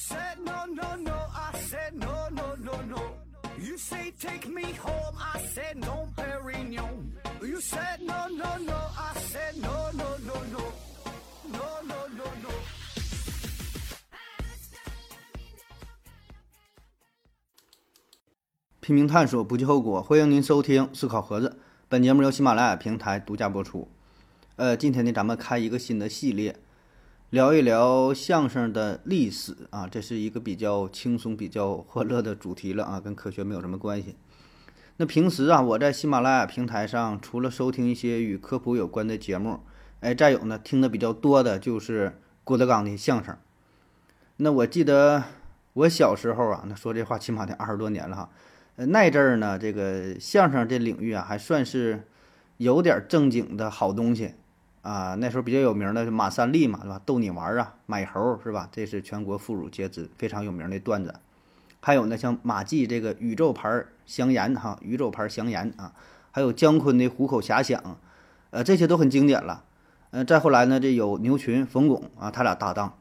said no, no, no. I said no, no, no, no. You say take me home. I said no, Perignon. You said no, no, no. I said no, no, no, no. No, no, no, no. 拼命探索，不计后果。欢迎您收听《思考盒子》，本节目由喜马拉雅平台独家播出。呃，今天呢，咱们开一个新的系列，聊一聊相声的历史啊。这是一个比较轻松、比较欢乐的主题了啊，跟科学没有什么关系。那平时啊，我在喜马拉雅平台上，除了收听一些与科普有关的节目，哎，再有呢，听的比较多的就是郭德纲的相声。那我记得我小时候啊，那说这话起码得二十多年了哈。呃，那阵儿呢，这个相声这领域啊，还算是有点正经的好东西啊。那时候比较有名的马三立嘛，对吧？逗你玩啊，买猴是吧？这是全国妇孺皆知，非常有名的段子。还有呢，像马季这个宇宙牌香烟哈，宇宙牌香烟啊，还有姜昆的虎口遐想，呃，这些都很经典了。呃，再后来呢，这有牛群、冯巩啊，他俩搭档。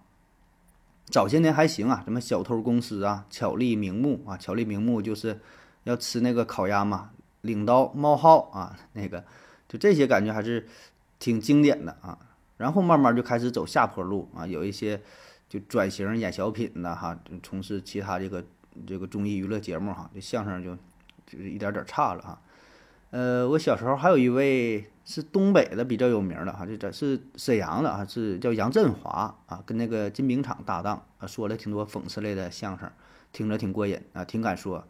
早些年还行啊，什么小偷公司啊，巧立名目啊，巧立名目就是要吃那个烤鸭嘛，领刀冒号啊，那个就这些感觉还是挺经典的啊。然后慢慢就开始走下坡路啊，有一些就转型演小品的哈，从事其他这个这个综艺娱乐节目哈，这相声就就是一点点差了哈。呃，我小时候还有一位是东北的比较有名的哈，这这是沈阳的啊，是叫杨振华啊，跟那个金饼厂搭档啊，说了挺多讽刺类的相声，听着挺过瘾啊，挺敢说，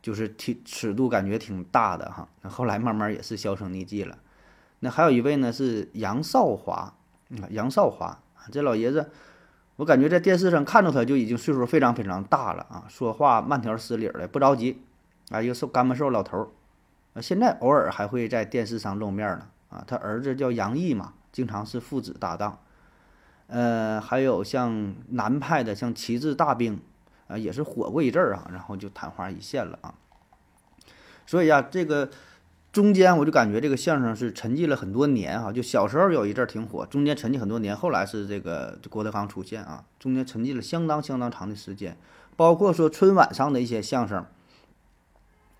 就是挺尺度感觉挺大的哈。那后来慢慢也是销声匿迹了。那还有一位呢是杨少华啊，杨少华这老爷子，我感觉在电视上看着他就已经岁数非常非常大了啊，说话慢条斯理的，不着急啊，一个瘦干巴瘦老头儿。啊，现在偶尔还会在电视上露面呢。啊，他儿子叫杨毅嘛，经常是父子搭档。呃，还有像南派的，像旗帜大兵，啊，也是火过一阵儿啊，然后就昙花一现了啊。所以呀，这个中间我就感觉这个相声是沉寂了很多年哈。就小时候有一阵儿挺火，中间沉寂很多年，后来是这个郭德纲出现啊，中间沉寂了相当相当长的时间。包括说春晚上的一些相声，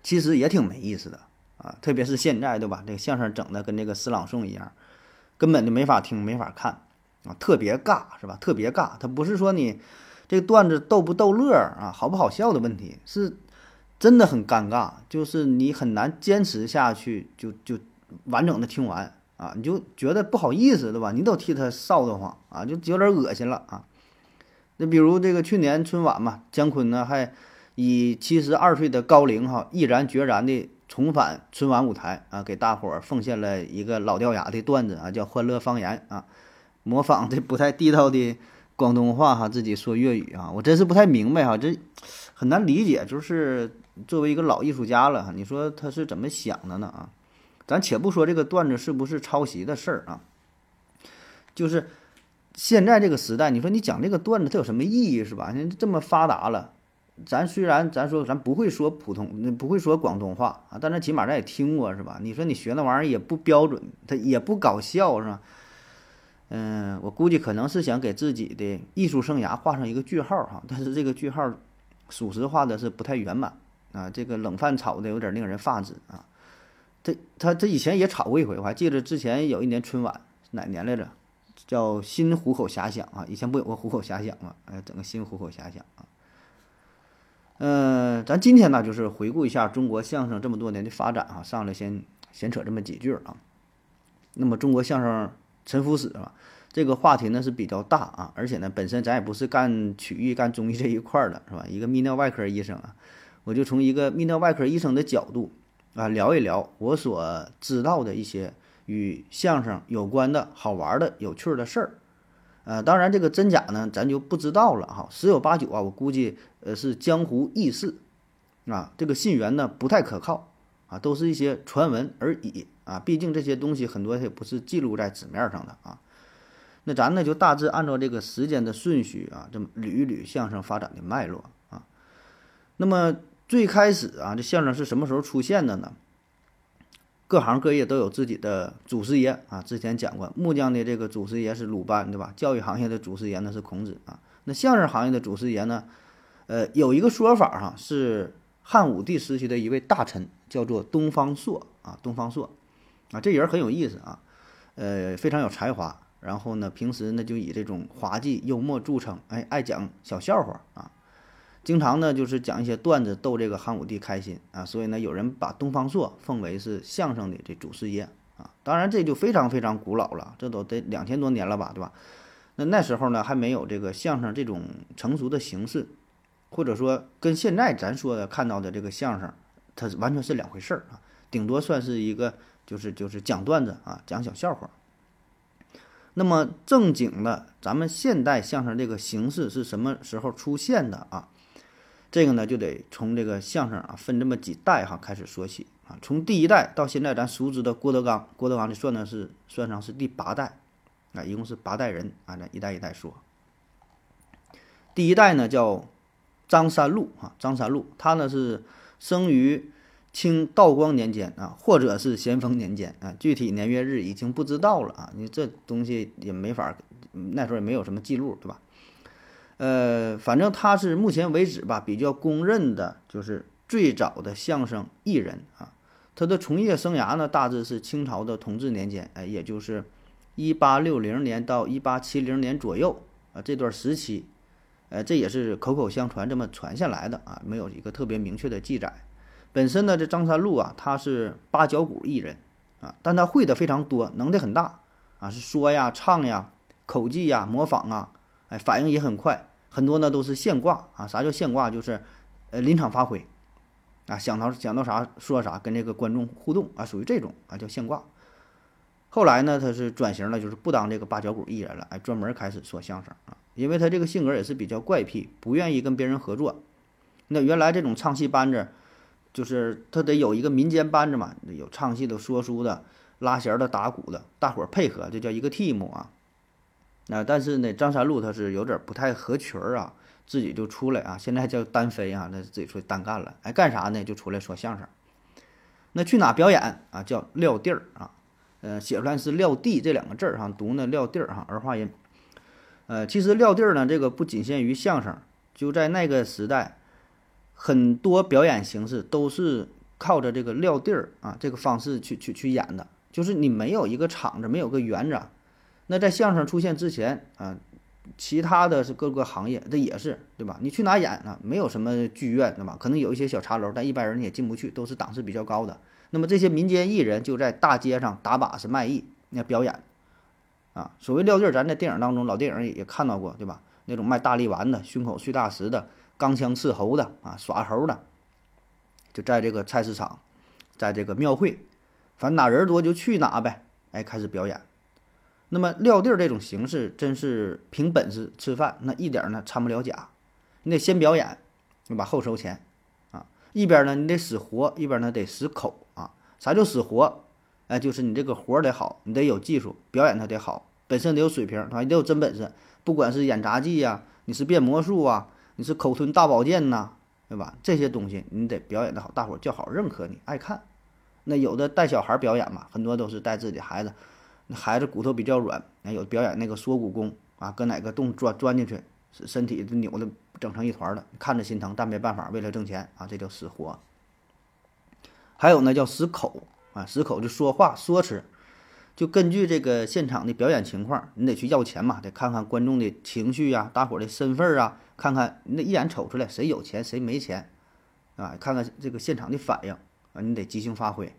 其实也挺没意思的。啊，特别是现在，对吧？这个相声整的跟这个诗朗诵一样，根本就没法听，没法看，啊，特别尬，是吧？特别尬。它不是说你这个段子逗不逗乐啊，好不好笑的问题，是真的很尴尬，就是你很难坚持下去，就就完整的听完啊，你就觉得不好意思，对吧？你都替他臊得慌啊，就有点恶心了啊。那比如这个去年春晚嘛，姜昆呢还以七十二岁的高龄哈，毅然决然的。重返春晚舞台啊，给大伙儿奉献了一个老掉牙的段子啊，叫《欢乐方言》啊，模仿这不太地道的广东话哈，自己说粤语啊，我真是不太明白哈，这很难理解。就是作为一个老艺术家了，你说他是怎么想的呢啊？咱且不说这个段子是不是抄袭的事儿啊，就是现在这个时代，你说你讲这个段子，它有什么意义是吧？你这么发达了。咱虽然咱说咱不会说普通，不会说广东话啊，但是起码咱也听过是吧？你说你学那玩意儿也不标准，它也不搞笑是吧？嗯，我估计可能是想给自己的艺术生涯画上一个句号哈，但是这个句号，属实画的是不太圆满啊，这个冷饭炒的有点令人发指啊。他他他以前也炒过一回，我还记得之前有一年春晚哪年来着，叫新虎口遐想啊，以前不有个虎口遐想吗？哎，整个新虎口遐想啊。嗯，咱今天呢，就是回顾一下中国相声这么多年的发展啊，上来先闲扯这么几句啊。那么中国相声沉浮史啊，这个话题呢是比较大啊，而且呢，本身咱也不是干曲艺、干综艺这一块的，是吧？一个泌尿外科医生啊，我就从一个泌尿外科医生的角度啊，聊一聊我所知道的一些与相声有关的好玩的、有趣的事儿。呃，当然这个真假呢，咱就不知道了哈。十有八九啊，我估计呃是江湖轶事，啊，这个信源呢不太可靠啊，都是一些传闻而已啊。毕竟这些东西很多也不是记录在纸面上的啊。那咱呢就大致按照这个时间的顺序啊，这么捋一捋相声发展的脉络啊。那么最开始啊，这相声是什么时候出现的呢？各行各业都有自己的祖师爷啊，之前讲过，木匠的这个祖师爷是鲁班，对吧？教育行业的祖师爷呢是孔子啊，那相声行业的祖师爷呢，呃，有一个说法哈，是汉武帝时期的一位大臣，叫做东方朔啊，东方朔啊，这人很有意思啊，呃，非常有才华。然后呢，平时呢就以这种滑稽幽默著称，哎，爱讲小笑话啊，经常呢就是讲一些段子逗这个汉武帝开心啊，所以呢有人把东方朔奉为是相声的这祖师爷啊。当然这就非常非常古老了，这都得两千多年了吧，对吧？那那时候呢还没有这个相声这种成熟的形式，或者说跟现在咱说的看到的这个相声，它完全是两回事儿啊，顶多算是一个就是就是讲段子啊，讲小笑话。那么正经的，咱们现代相声这个形式是什么时候出现的啊？这个呢，就得从这个相声啊分这么几代哈开始说起啊。从第一代到现在咱熟知的郭德纲，郭德纲就算的是算上是第八代啊，一共是八代人啊，咱一代一代说。第一代呢叫张三禄啊，张三禄他呢是生于。清道光年间啊，或者是咸丰年间啊，具体年月日已经不知道了啊。你这东西也没法，那时候也没有什么记录，对吧？呃，反正他是目前为止吧，比较公认的就是最早的相声艺人啊。他的从业生涯呢，大致是清朝的同治年间，哎，也就是一八六零年到一八七零年左右啊，这段时期，呃，这也是口口相传这么传下来的啊，没有一个特别明确的记载。本身呢，这张三禄啊，他是八角鼓艺人啊，但他会的非常多，能力很大啊，是说呀、唱呀、口技呀、模仿啊，哎，反应也很快，很多呢都是现挂啊。啥叫现挂？就是呃临场发挥啊，想到想到啥说啥，跟这个观众互动啊，属于这种啊叫现挂。后来呢，他是转型了，就是不当这个八角鼓艺人了，哎，专门开始说相声啊，因为他这个性格也是比较怪癖，不愿意跟别人合作。那原来这种唱戏班子。就是他得有一个民间班子嘛，有唱戏的、说书的、拉弦的、打鼓的，大伙儿配合，这叫一个 team 啊。那但是呢，张三禄他是有点不太合群儿啊，自己就出来啊，现在叫单飞啊，那自己出去单干了。哎，干啥呢？就出来说相声。那去哪表演啊？叫撂地儿啊，呃，写出来是撂地这两个字儿哈，读呢撂地儿哈，儿化音。呃，其实撂地儿呢，这个不仅限于相声，就在那个时代。很多表演形式都是靠着这个撂地儿啊这个方式去去去演的，就是你没有一个场子，没有个圆子。那在相声出现之前啊，其他的是各个行业，这也是对吧？你去哪演呢？没有什么剧院对吧？可能有一些小茶楼，但一般人也进不去，都是档次比较高的。那么这些民间艺人就在大街上打把式卖艺，那表演啊。所谓撂地儿，咱在电影当中老电影也也看到过对吧？那种卖大力丸的、胸口碎大石的。钢枪刺猴的啊，耍猴的，就在这个菜市场，在这个庙会，反正哪人多就去哪呗。哎，开始表演。那么撂地儿这种形式，真是凭本事吃饭，那一点呢掺不了假。你得先表演，对吧？后收钱啊。一边呢你得使活，一边呢得使口啊。啥叫使活？哎，就是你这个活得好，你得有技术，表演它得好，本身得有水平，对吧？你得有真本事。不管是演杂技呀，你是变魔术啊。你是口吞大宝剑呐，对吧？这些东西你得表演的好，大伙儿叫好认可你，爱看。那有的带小孩表演嘛，很多都是带自己孩子，孩子骨头比较软，有表演那个缩骨功啊，搁哪个洞钻钻进去，身体扭的整成一团的，看着心疼，但没办法，为了挣钱啊，这叫死活。还有呢，叫死口啊，死口就说话说辞。就根据这个现场的表演情况，你得去要钱嘛，得看看观众的情绪呀，大伙儿的身份啊，看看你得一眼瞅出来谁有钱谁没钱，啊，看看这个现场的反应啊，你得即兴发挥，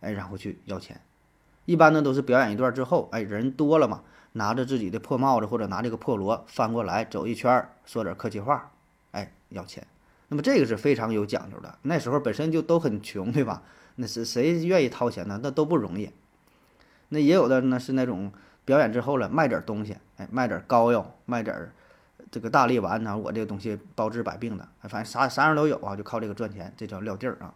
哎，然后去要钱。一般呢都是表演一段之后，哎，人多了嘛，拿着自己的破帽子或者拿这个破锣翻过来走一圈，说点客气话，哎，要钱。那么这个是非常有讲究的。那时候本身就都很穷，对吧？那是谁愿意掏钱呢？那都不容易。那也有的呢，是那种表演之后了，卖点东西，哎，卖点膏药，卖点这个大力丸呢。我这个东西包治百病的，反正啥啥样都有啊，就靠这个赚钱，这叫撂地儿啊。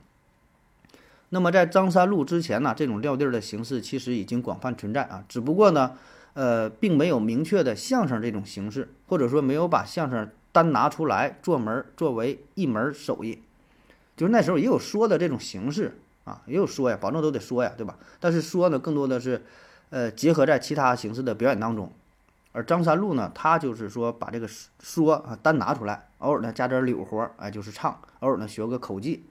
那么在张三路之前呢，这种撂地儿的形式其实已经广泛存在啊，只不过呢，呃，并没有明确的相声这种形式，或者说没有把相声单拿出来做门儿作为一门手艺，就是那时候也有说的这种形式。啊，也有说呀，保证都得说呀，对吧？但是说呢，更多的是，呃，结合在其他形式的表演当中，而张三路呢，他就是说把这个说啊单拿出来，偶尔呢加点柳活儿，哎，就是唱，偶尔呢学个口技。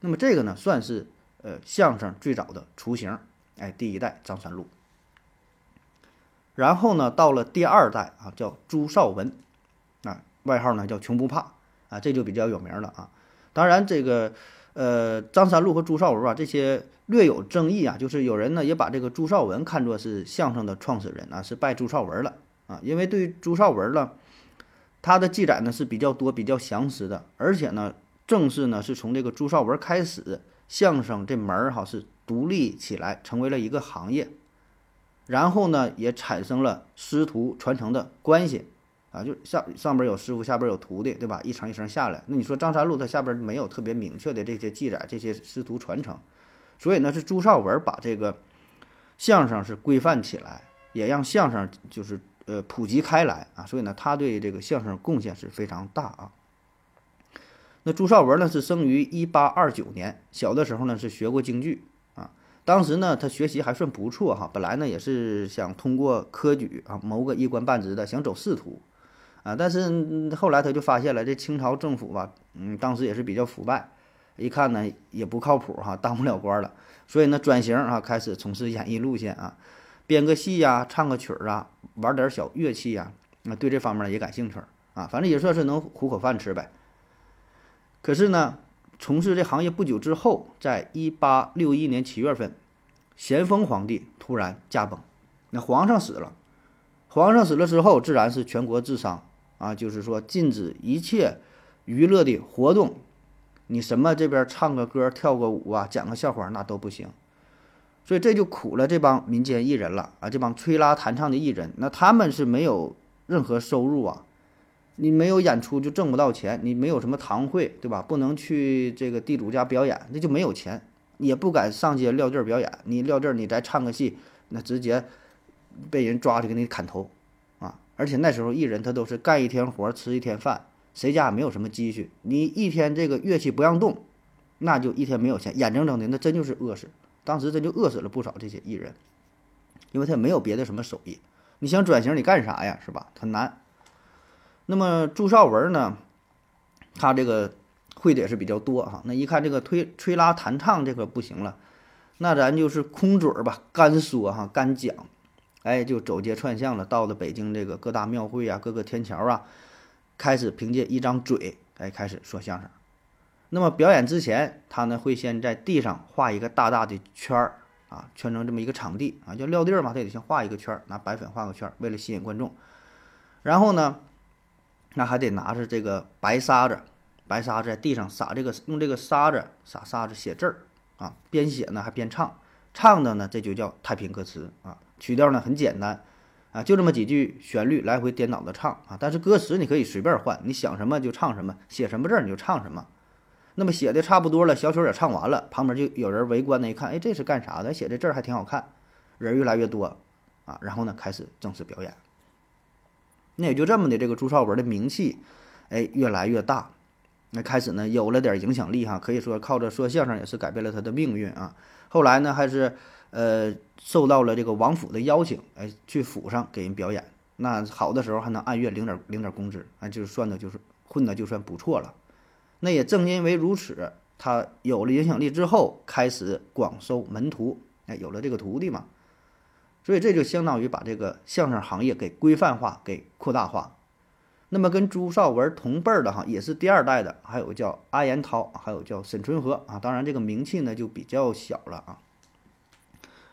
那么这个呢，算是呃相声最早的雏形，哎，第一代张三禄。然后呢，到了第二代啊，叫朱绍文，啊，外号呢叫穷不怕，啊，这就比较有名了啊。当然这个呃张三禄和朱绍文啊，这些。略有争议啊，就是有人呢也把这个朱绍文看作是相声的创始人啊，是拜朱绍文了啊。因为对于朱绍文呢，他的记载呢是比较多、比较详实的，而且呢，正是呢是从这个朱绍文开始，相声这门儿哈是独立起来，成为了一个行业，然后呢也产生了师徒传承的关系啊，就上上边有师傅，下边有徒弟，对吧？一层一层下来，那你说张三禄他下边没有特别明确的这些记载，这些师徒传承。所以呢，是朱绍文把这个相声是规范起来，也让相声就是呃普及开来啊。所以呢，他对这个相声贡献是非常大啊。那朱绍文呢是生于一八二九年，小的时候呢是学过京剧啊。当时呢他学习还算不错哈，本来呢也是想通过科举啊谋个一官半职的，想走仕途啊。但是后来他就发现了这清朝政府吧，嗯，当时也是比较腐败。一看呢也不靠谱哈，当不了官了，所以呢转型啊，开始从事演艺路线啊，编个戏呀，唱个曲儿啊，玩点小乐器呀，那对这方面也感兴趣啊，反正也算是能糊口饭吃呗。可是呢，从事这行业不久之后，在一八六一年七月份，咸丰皇帝突然驾崩，那皇上死了，皇上死了之后，自然是全国治丧啊，就是说禁止一切娱乐的活动。你什么这边唱个歌、跳个舞啊，讲个笑话那都不行，所以这就苦了这帮民间艺人了啊！这帮吹拉弹唱的艺人，那他们是没有任何收入啊，你没有演出就挣不到钱，你没有什么堂会，对吧？不能去这个地主家表演，那就没有钱，也不敢上街撂地儿表演。你撂地儿，你再唱个戏，那直接被人抓去给你砍头啊！而且那时候艺人他都是干一天活吃一天饭。谁家也没有什么积蓄，你一天这个乐器不让动，那就一天没有钱，眼睁睁的那真就是饿死。当时真就饿死了不少这些艺人，因为他没有别的什么手艺。你想转型，你干啥呀？是吧？很难。那么朱绍文呢，他这个会的也是比较多哈。那一看这个推吹拉弹唱这个不行了，那咱就是空嘴儿吧，干说哈，干讲，哎，就走街串巷了，到了北京这个各大庙会啊，各个天桥啊。开始凭借一张嘴，哎，开始说相声。那么表演之前，他呢会先在地上画一个大大的圈儿啊，圈成这么一个场地啊，叫撂地儿嘛，他得先画一个圈儿，拿白粉画个圈儿，为了吸引观众。然后呢，那还得拿着这个白沙子，白沙子在地上撒这个，用这个沙子撒沙子写字儿啊，边写呢还边唱，唱的呢这就叫太平歌词啊，曲调呢很简单。啊，就这么几句旋律来回颠倒的唱啊，但是歌词你可以随便换，你想什么就唱什么，写什么字你就唱什么。那么写的差不多了，小曲也唱完了，旁边就有人围观呢，一看，哎，这是干啥的？写这字儿还挺好看，人越来越多啊，然后呢开始正式表演。那也就这么的，这个朱绍文的名气，哎，越来越大，那开始呢有了点影响力哈，可以说靠着说相声也是改变了他的命运啊。后来呢还是。呃，受到了这个王府的邀请，哎，去府上给人表演。那好的时候还能按月领点领点工资，哎，就是算的，就是混的就算不错了。那也正因为如此，他有了影响力之后，开始广收门徒，哎，有了这个徒弟嘛。所以这就相当于把这个相声行业给规范化、给扩大化。那么跟朱绍文同辈儿的哈，也是第二代的，还有叫阿言涛，还有叫沈春和啊。当然这个名气呢就比较小了啊。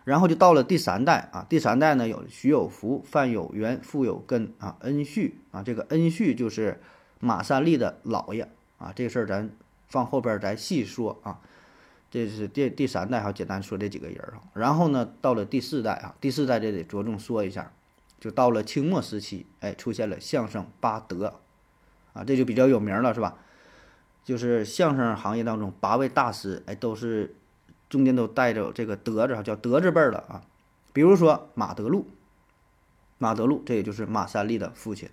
然后就到了第三代啊，第三代呢有徐有福、范有元、傅有根啊，恩旭啊，这个恩旭就是马三立的姥爷啊，这个事儿咱放后边再细说啊。这是第第三代哈，简单说这几个人啊。然后呢，到了第四代啊，第四代这得着重说一下，就到了清末时期，哎，出现了相声八德啊，这就比较有名了，是吧？就是相声行业当中八位大师，哎，都是。中间都带着这个德字，叫德字辈儿的啊。比如说马德禄，马德禄这也就是马三立的父亲，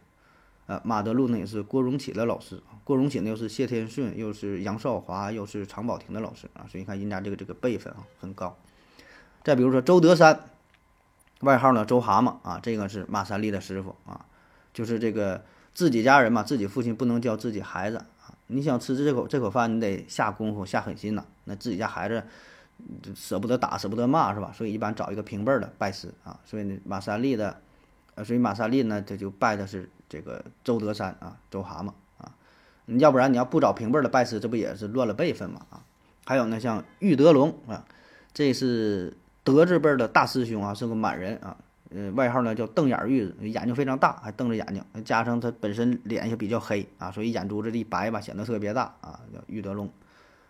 呃，马德禄呢也是郭荣启的老师郭荣启呢又是谢天顺，又是杨少华，又是常宝霆的老师啊。所以你看人家这个这个辈分啊很高。再比如说周德山，外号呢周蛤蟆啊，这个是马三立的师傅啊，就是这个自己家人嘛，自己父亲不能教自己孩子啊，你想吃这口这口饭，你得下功夫下狠心呐，那自己家孩子舍不得打舍不得骂是吧？所以一般找一个平辈儿的拜师啊，所以呢马三立的，呃，所以马三立呢他就拜的是这个周德山啊，周蛤蟆啊，要不然你要不找平辈儿的拜师，这不也是乱了辈分嘛啊？还有呢像玉德龙啊，这是。德字辈的大师兄啊，是个满人啊，呃，外号呢叫瞪眼玉，眼睛非常大，还瞪着眼睛，加上他本身脸也比较黑啊，所以眼珠子一白吧，显得特别大啊，叫玉德龙。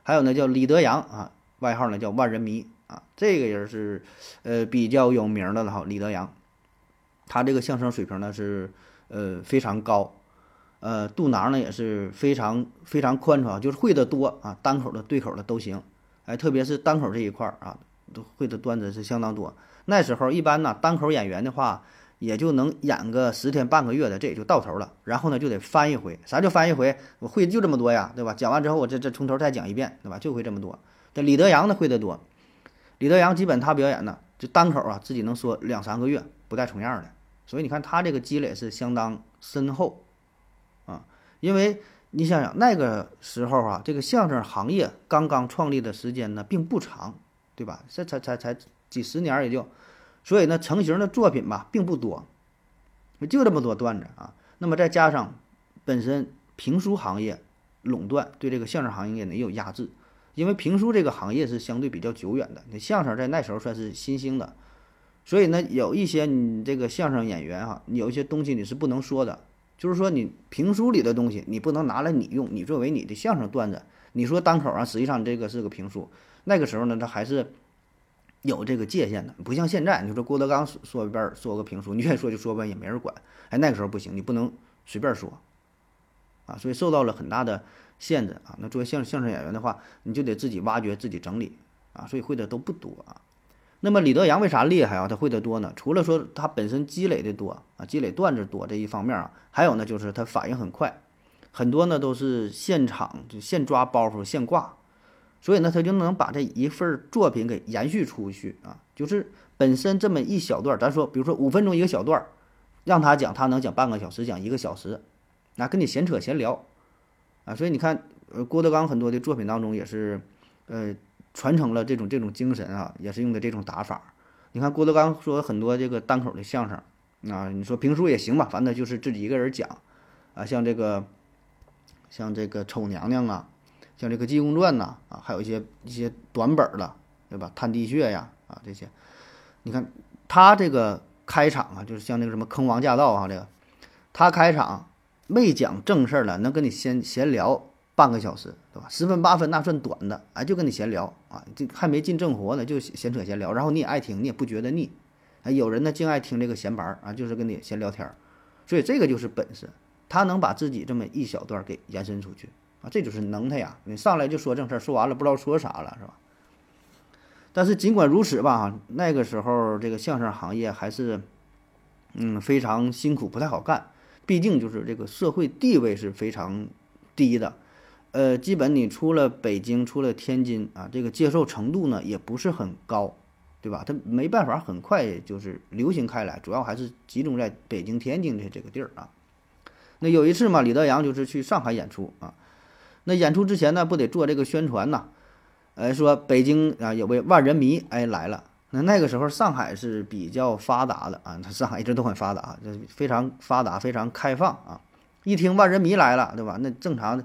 还有呢叫李德阳啊，外号呢叫万人迷啊，这个人是呃比较有名的了哈，李德阳，他这个相声水平呢是呃非常高，呃肚囊呢也是非常非常宽敞，就是会的多啊，单口的对口的都行，哎，特别是单口这一块儿啊。都会的段子是相当多。那时候一般呢，单口演员的话，也就能演个十天半个月的，这也就到头了。然后呢，就得翻一回。啥叫翻一回？我会就这么多呀，对吧？讲完之后，我这这从头再讲一遍，对吧？就会这么多。这李德阳呢会的多。李德阳基本他表演呢，就单口啊，自己能说两三个月不带重样的。所以你看他这个积累是相当深厚啊。因为你想想那个时候啊，这个相声行业刚刚创立的时间呢并不长。对吧？这才才才几十年也就，所以呢，成型的作品吧并不多，就这么多段子啊。那么再加上本身评书行业垄断，对这个相声行业呢也有压制。因为评书这个行业是相对比较久远的，那相声在那时候算是新兴的，所以呢，有一些你这个相声演员哈，有一些东西你是不能说的，就是说你评书里的东西你不能拿来你用，你作为你的相声段子，你说单口啊，实际上这个是个评书。那个时候呢，他还是有这个界限的，不像现在。你说郭德纲说说一遍说个评书，你愿意说就说呗，也没人管。哎，那个时候不行，你不能随便说啊，所以受到了很大的限制啊。那作为相相声演员的话，你就得自己挖掘、自己整理啊，所以会的都不多啊。那么李德阳为啥厉害啊？他会的多呢？除了说他本身积累的多啊，积累段子多这一方面啊，还有呢，就是他反应很快，很多呢都是现场就现抓包袱、现挂。所以呢，他就能把这一份作品给延续出去啊，就是本身这么一小段，咱说，比如说五分钟一个小段，让他讲，他能讲半个小时，讲一个小时，那跟你闲扯闲聊，啊，所以你看，呃，郭德纲很多的作品当中也是，呃，传承了这种这种精神啊，也是用的这种打法。你看郭德纲说很多这个单口的相声啊，你说评书也行吧，反正就是自己一个人讲，啊，像这个，像这个丑娘娘啊。像这个《济公传》呐，啊，还有一些一些短本的，对吧？探地穴呀，啊，这些，你看他这个开场啊，就是像那个什么《坑王驾到》啊，这个他开场没讲正事儿了，能跟你闲闲聊半个小时，对吧？十分八分那算短的，哎，就跟你闲聊啊，这还没进正活呢，就闲扯闲聊，然后你也爱听，你也不觉得腻，哎，有人呢净爱听这个闲白儿啊，就是跟你闲聊天儿，所以这个就是本事，他能把自己这么一小段给延伸出去啊。这就是能耐呀！你上来就说正事儿，说完了不知道说啥了，是吧？但是尽管如此吧，那个时候这个相声行业还是，嗯，非常辛苦，不太好干。毕竟就是这个社会地位是非常低的，呃，基本你出了北京，出了天津啊，这个接受程度呢也不是很高，对吧？它没办法很快就是流行开来，主要还是集中在北京、天津的这个地儿啊。那有一次嘛，李德阳就是去上海演出啊。那演出之前呢，不得做这个宣传呐？呃，说北京啊有位万人迷哎来了。那那个时候上海是比较发达的啊，它上海一直都很发达，这非常发达，非常开放啊。一听万人迷来了，对吧？那正常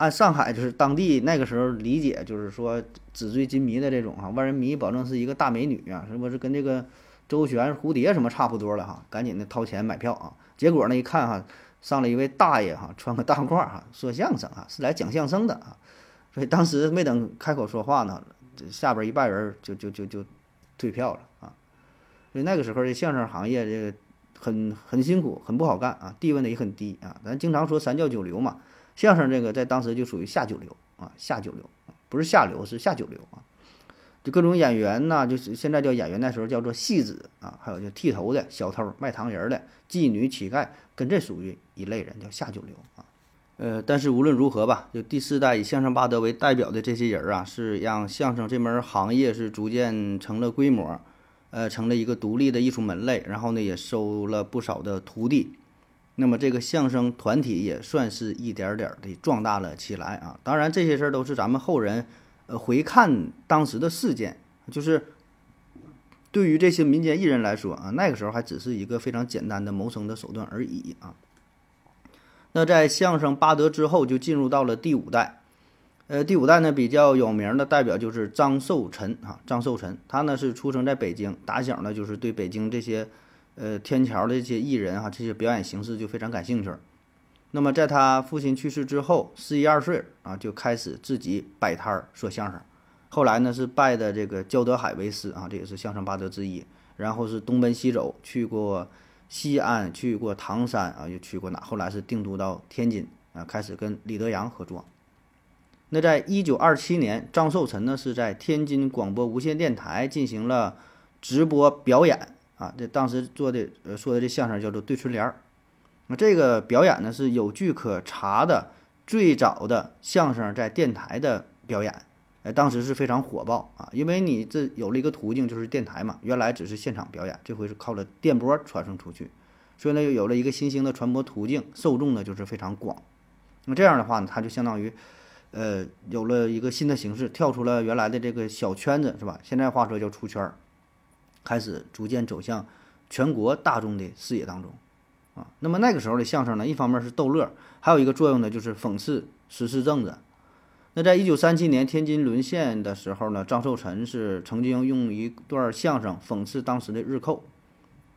按上海就是当地那个时候理解，就是说纸醉金迷的这种哈，万人迷保证是一个大美女啊，是不是跟这个周旋蝴蝶什么差不多了哈？赶紧的掏钱买票啊。结果呢一看哈。上来一位大爷哈，穿个大褂哈，说相声啊，是来讲相声的啊，所以当时没等开口说话呢，下边一半人就就就就退票了啊。所以那个时候的相声行业这个很很辛苦，很不好干啊，地位呢也很低啊。咱经常说三教九流嘛，相声这个在当时就属于下九流啊，下九流，不是下流，是下九流啊。就各种演员呐，就是现在叫演员，那时候叫做戏子啊，还有就剃头的小偷、卖糖人的妓女、乞丐，跟这属于一类人，叫下九流啊。呃，但是无论如何吧，就第四代以相声八德为代表的这些人啊，是让相声这门行业是逐渐成了规模，呃，成了一个独立的艺术门类，然后呢，也收了不少的徒弟。那么这个相声团体也算是一点点的壮大了起来啊。当然，这些事儿都是咱们后人呃回看当时的事件，就是对于这些民间艺人来说啊，那个时候还只是一个非常简单的谋生的手段而已啊。那在相声八德之后，就进入到了第五代。呃，第五代呢比较有名的代表就是张寿臣啊，张寿臣，他呢是出生在北京，打小呢就是对北京这些，呃，天桥的这些艺人哈，这些表演形式就非常感兴趣。那么在他父亲去世之后，十一二岁啊就开始自己摆摊儿说相声，后来呢是拜的这个焦德海为师啊，这也是相声八德之一。然后是东奔西走，去过西安，去过唐山啊，又去过哪？后来是定都到天津啊，开始跟李德阳合作。那在一九二七年，张寿臣呢是在天津广播无线电台进行了直播表演啊。这当时做的呃说的这相声叫做对春联儿。那这个表演呢是有据可查的最早的相声在电台的表演，哎，当时是非常火爆啊。因为你这有了一个途径就是电台嘛，原来只是现场表演，这回是靠了电波传送出去，所以呢又有了一个新兴的传播途径，受众呢就是非常广。那这样的话呢，它就相当于。呃，有了一个新的形式，跳出了原来的这个小圈子，是吧？现在话说叫出圈儿，开始逐渐走向全国大众的视野当中，啊，那么那个时候的相声呢，一方面是逗乐，还有一个作用呢，就是讽刺时事政治。那在一九三七年天津沦陷的时候呢，张寿臣是曾经用一段相声讽刺当时的日寇，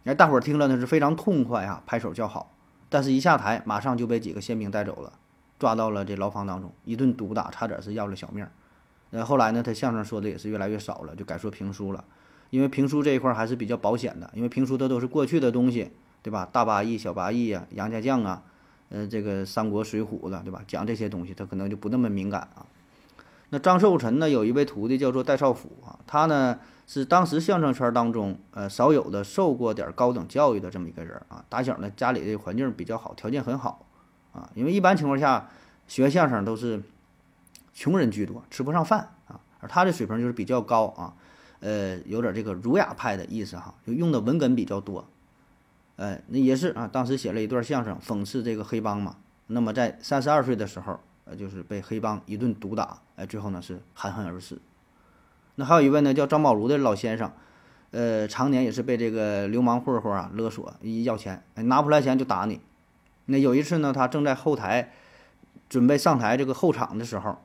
哎，大伙儿听了呢是非常痛快啊，拍手叫好。但是，一下台马上就被几个宪兵带走了。抓到了这牢房当中，一顿毒打，差点是要了小命。那，后来呢，他相声说的也是越来越少了，就改说评书了。因为评书这一块还是比较保险的，因为评书它都是过去的东西，对吧？大八义、小八义啊，杨家将啊，呃，这个三国、水浒的，对吧？讲这些东西，他可能就不那么敏感啊。那张寿臣呢，有一位徒弟叫做戴少甫啊，他呢是当时相声圈当中呃少有的受过点高等教育的这么一个人啊。打小呢，家里的环境比较好，条件很好。啊，因为一般情况下学相声都是穷人居多，吃不上饭啊。而他的水平就是比较高啊，呃，有点这个儒雅派的意思哈，就用的文哏比较多。呃，那也是啊，当时写了一段相声讽刺这个黑帮嘛。那么在三十二岁的时候，呃，就是被黑帮一顿毒打，哎，最后呢是含恨而死。那还有一位呢叫张宝如的老先生，呃，常年也是被这个流氓混混啊勒索，一要钱，哎，拿不出来钱就打你。那有一次呢，他正在后台准备上台这个候场的时候，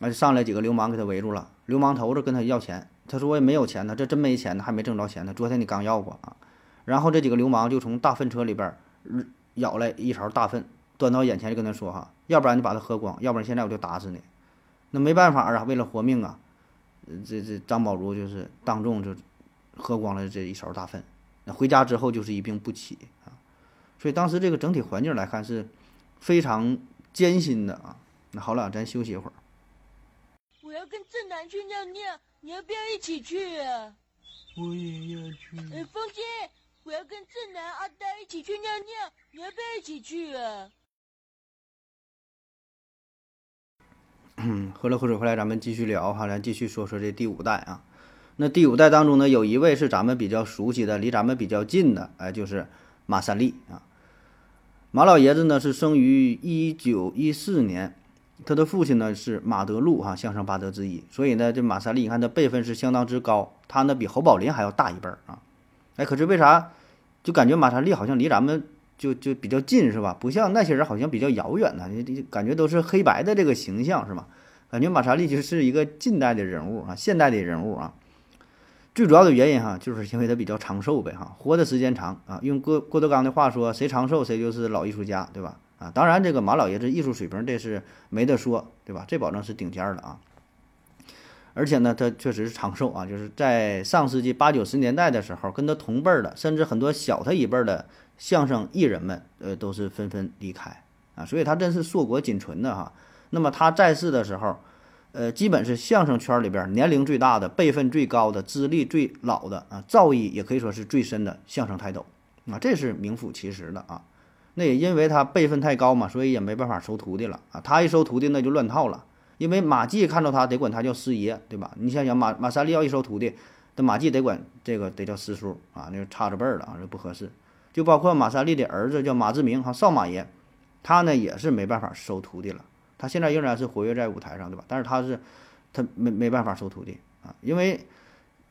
啊，上来几个流氓给他围住了。流氓头子跟他要钱，他说我也没有钱呢，这真没钱呢，还没挣着钱呢。昨天你刚要过啊。然后这几个流氓就从大粪车里边儿舀来一勺大粪，端到眼前就跟他说哈，要不然你把它喝光，要不然现在我就打死你。那没办法啊，为了活命啊，这这张宝如就是当众就喝光了这一勺大粪。那回家之后就是一病不起啊。所以当时这个整体环境来看是非常艰辛的啊。那好了，咱休息一会儿。我要跟正南去尿尿，你要不要一起去啊？我也要去。哎，风姐，我要跟正南、阿呆一起去尿尿，你要不要一起去啊？嗯，喝了口水回来，咱们继续聊哈，咱继续说说这第五代啊。那第五代当中呢，有一位是咱们比较熟悉的，离咱们比较近的，哎，就是马三立啊。马老爷子呢是生于一九一四年，他的父亲呢是马德禄哈，相声八德之一，所以呢这马三立你看他辈分是相当之高，他呢比侯宝林还要大一辈儿啊，哎，可是为啥就感觉马三立好像离咱们就就比较近是吧？不像那些人好像比较遥远呢，你感觉都是黑白的这个形象是吧？感觉马三立就是一个近代的人物啊，现代的人物啊。最主要的原因哈，就是因为他比较长寿呗哈，活的时间长啊。用郭郭德纲的话说，谁长寿谁就是老艺术家，对吧？啊，当然这个马老爷子艺术水平这是没得说，对吧？这保证是顶尖的啊。而且呢，他确实是长寿啊，就是在上世纪八九十年代的时候，跟他同辈儿的，甚至很多小他一辈儿的相声艺人们，呃，都是纷纷离开啊，所以他真是硕果仅存的哈。那么他在世的时候。呃，基本是相声圈里边年龄最大的、辈分最高的、资历最老的啊，造诣也可以说是最深的相声泰斗啊，这是名副其实的啊。那也因为他辈分太高嘛，所以也没办法收徒弟了啊。他一收徒弟那就乱套了，因为马季看到他得管他叫师爷，对吧？你想想马马三立要一收徒弟，那马季得管这个得叫师叔啊，那就差着辈儿了啊，这不合适。就包括马三立的儿子叫马志明哈，少马爷，他呢也是没办法收徒弟了。他现在仍然是活跃在舞台上，对吧？但是他是他没没办法收徒弟啊，因为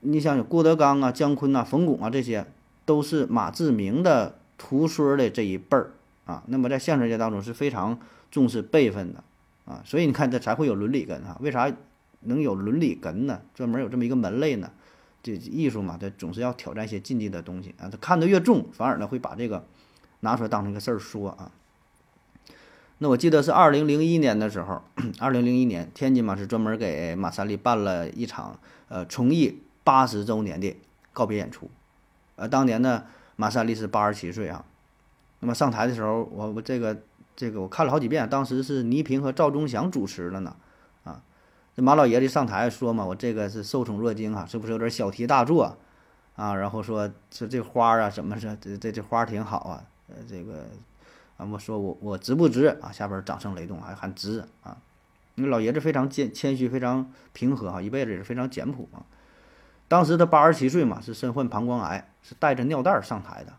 你想想郭德纲啊、姜昆呐、冯巩啊，这些都是马志明的徒孙的这一辈儿啊。那么在相声界当中是非常重视辈分的啊，所以你看这才会有伦理根啊。为啥能有伦理根呢？专门有这么一个门类呢？这艺术嘛，它总是要挑战一些禁忌的东西啊。他看得越重，反而呢会把这个拿出来当成一个事儿说啊。那我记得是二零零一年的时候，二零零一年天津嘛是专门给马三立办了一场呃从艺八十周年的告别演出，呃当年呢马三立是八十七岁啊。那么上台的时候，我我这个这个我看了好几遍，当时是倪萍和赵忠祥主持了呢。啊这马老爷子上台说嘛，我这个是受宠若惊啊，是不是有点小题大做啊？然后说说这花啊，怎么是这这这花挺好啊？呃，这个啊，我说我我值不值啊？下边掌声雷动，还喊值啊！那老爷子非常谦谦虚，非常平和哈，一辈子也是非常简朴啊。当时他八十七岁嘛，是身患膀胱癌，是带着尿袋上台的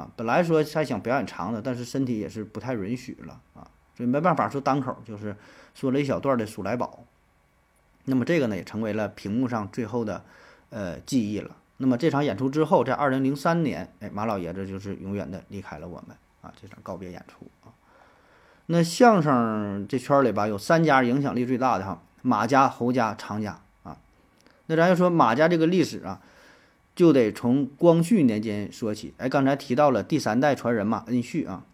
啊。本来说还想表演长的，但是身体也是不太允许了啊，所以没办法说单口，就是说了一小段的《数来宝》。那么这个呢，也成为了屏幕上最后的，呃，记忆了。那么这场演出之后，在二零零三年，哎，马老爷子就是永远的离开了我们啊，这场告别演出啊。那相声这圈里吧，有三家影响力最大的哈，马家、侯家、常家啊。那咱要说马家这个历史啊，就得从光绪年间说起。哎，刚才提到了第三代传人嘛，恩绪啊，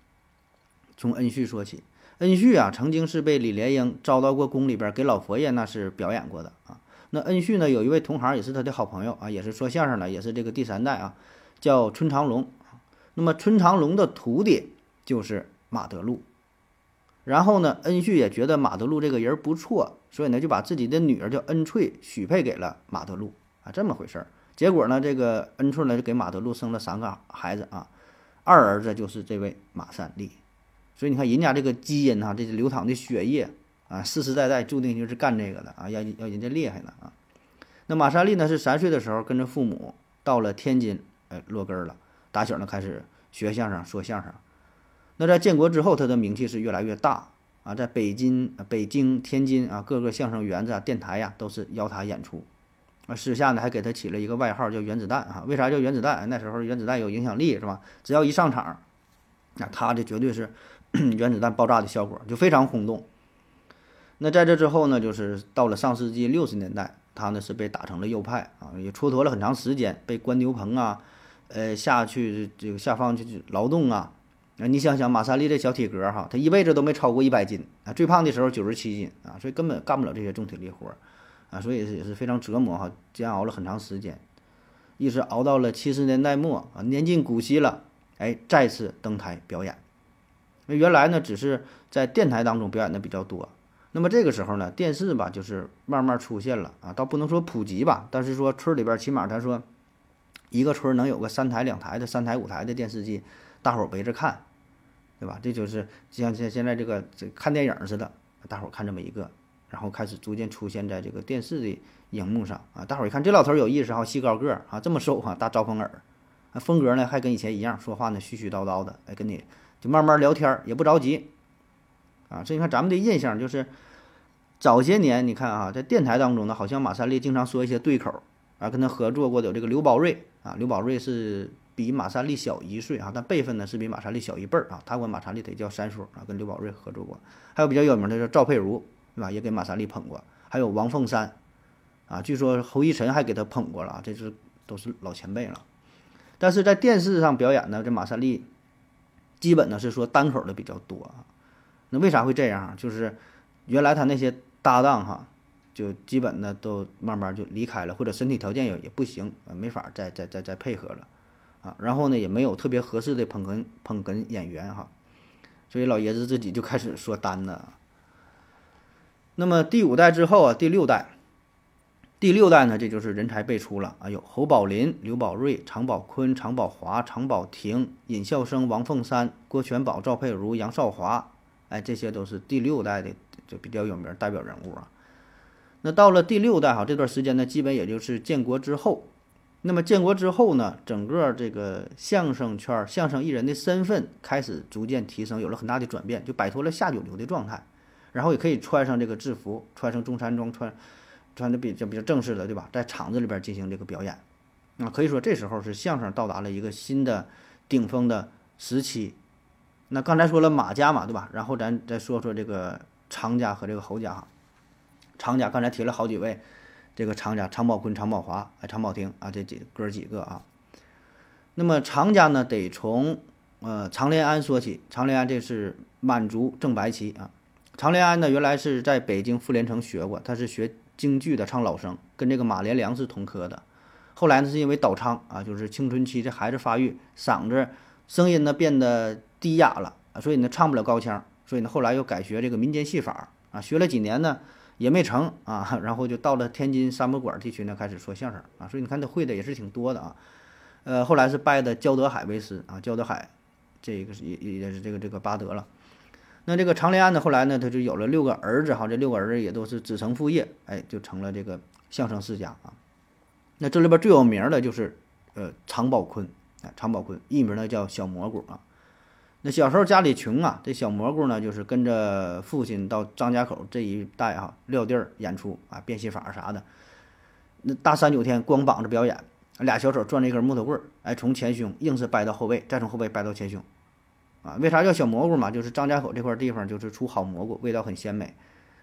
从恩绪说起。恩绪啊，曾经是被李莲英招到过宫里边，给老佛爷那是表演过的啊。那恩绪呢，有一位同行，也是他的好朋友啊，也是说相声的，也是这个第三代啊，叫春长龙。那么春长龙的徒弟就是马德禄。然后呢，恩绪也觉得马德禄这个人不错，所以呢，就把自己的女儿叫恩翠许配给了马德禄啊，这么回事儿。结果呢，这个恩翠呢就给马德禄生了三个孩子啊，二儿子就是这位马三立。所以你看，人家这个基因哈，这是流淌的血液啊，世世代代注定就是干这个的啊，要要人家厉害呢啊。那马三立呢，是三岁的时候跟着父母到了天津，哎，落根了，打小呢开始学相声、说相声。那在建国之后，他的名气是越来越大啊，在北京、北京、天津啊，各个相声园子啊、电台呀，都是邀他演出。私下呢还给他起了一个外号叫“原子弹”啊。为啥叫原子弹？那时候原子弹有影响力是吧？只要一上场，那他这绝对是。原子弹爆炸的效果就非常轰动。那在这之后呢，就是到了上世纪六十年代，他呢是被打成了右派啊，也蹉跎了很长时间，被关牛棚啊，呃下去这个下放去劳动啊。啊，你想想马三立这小体格哈，他一辈子都没超过一百斤啊，最胖的时候九十七斤啊，所以根本干不了这些重体力活儿啊，所以也是非常折磨哈，煎熬了很长时间，一直熬到了七十年代末啊，年近古稀了，哎，再次登台表演。那原来呢，只是在电台当中表演的比较多。那么这个时候呢，电视吧，就是慢慢出现了啊，倒不能说普及吧，但是说村里边起码他说，一个村能有个三台两台的三台五台的电视机，大伙围着看，对吧？这就是像像现在这个这看电影似的，大伙看这么一个，然后开始逐渐出现在这个电视的荧幕上。啊，大伙儿一看这老头有意思哈，细高个儿啊，这么瘦哈，大招风耳，风格呢还跟以前一样，说话呢絮絮叨叨的，哎，跟你。就慢慢聊天儿，也不着急，啊，所以你看咱们的印象就是，早些年你看啊，在电台当中呢，好像马三立经常说一些对口，啊，跟他合作过的有这个刘宝瑞。啊，刘宝瑞是比马三立小一岁啊，但辈分呢是比马三立小一辈儿啊，他管马三立得叫三叔啊，跟刘宝瑞合作过，还有比较有名的叫赵佩茹，对吧？也给马三立捧过，还有王凤山，啊，据说侯一晨还给他捧过了，这是都是老前辈了，但是在电视上表演呢，这马三立。基本呢是说单口的比较多啊，那为啥会这样？就是原来他那些搭档哈，就基本呢都慢慢就离开了，或者身体条件也也不行，没法再再再再配合了啊。然后呢也没有特别合适的捧哏捧哏演员哈，所以老爷子自己就开始说单子。那么第五代之后啊，第六代。第六代呢，这就是人才辈出了啊，有侯宝林、刘宝瑞、常宝坤、常宝华、常宝霆、尹笑声、王凤山、郭全宝、赵佩茹、杨少华，哎，这些都是第六代的就比较有名代表人物啊。那到了第六代哈，这段时间呢，基本也就是建国之后那么建国之后呢，整个这个相声圈儿、相声艺人的身份开始逐渐提升，有了很大的转变，就摆脱了下九流的状态，然后也可以穿上这个制服，穿上中山装，穿穿的比较比较正式的，对吧？在场子里边进行这个表演，啊，可以说这时候是相声到达了一个新的顶峰的时期。那刚才说了马家嘛，对吧？然后咱再说说这个常家和这个侯家哈。常家刚才提了好几位。这个常家常宝坤、常宝华、啊常宝霆啊，这几哥几个啊。那么常家呢，得从呃常连安说起。常连安这是满族正白旗啊。常连安呢，原来是在北京妇联城学过，他是学京剧的，唱老生，跟这个马连良是同科的。后来呢，是因为倒昌啊，就是青春期这孩子发育，嗓子声音呢变得低哑了，所以呢唱不了高腔，所以呢后来又改学这个民间戏法啊，学了几年呢。也没成啊，然后就到了天津三不管地区呢，开始说相声啊，所以你看他会的也是挺多的啊。呃，后来是拜的焦德海为师啊，焦德海这个是也也是这个这个巴德了。那这个常连安呢，后来呢，他就有了六个儿子哈，这六个儿子也都是子承父业，哎，就成了这个相声世家啊。那这里边最有名的就是呃常宝坤啊，常宝坤艺名呢叫小蘑菇啊。那小时候家里穷啊，这小蘑菇呢，就是跟着父亲到张家口这一带啊撂地儿演出啊，变戏法啥的。那大三九天光膀子表演，俩小手攥着一根木头棍儿，哎，从前胸硬是掰到后背，再从后背掰到前胸，啊，为啥叫小蘑菇嘛？就是张家口这块地方就是出好蘑菇，味道很鲜美，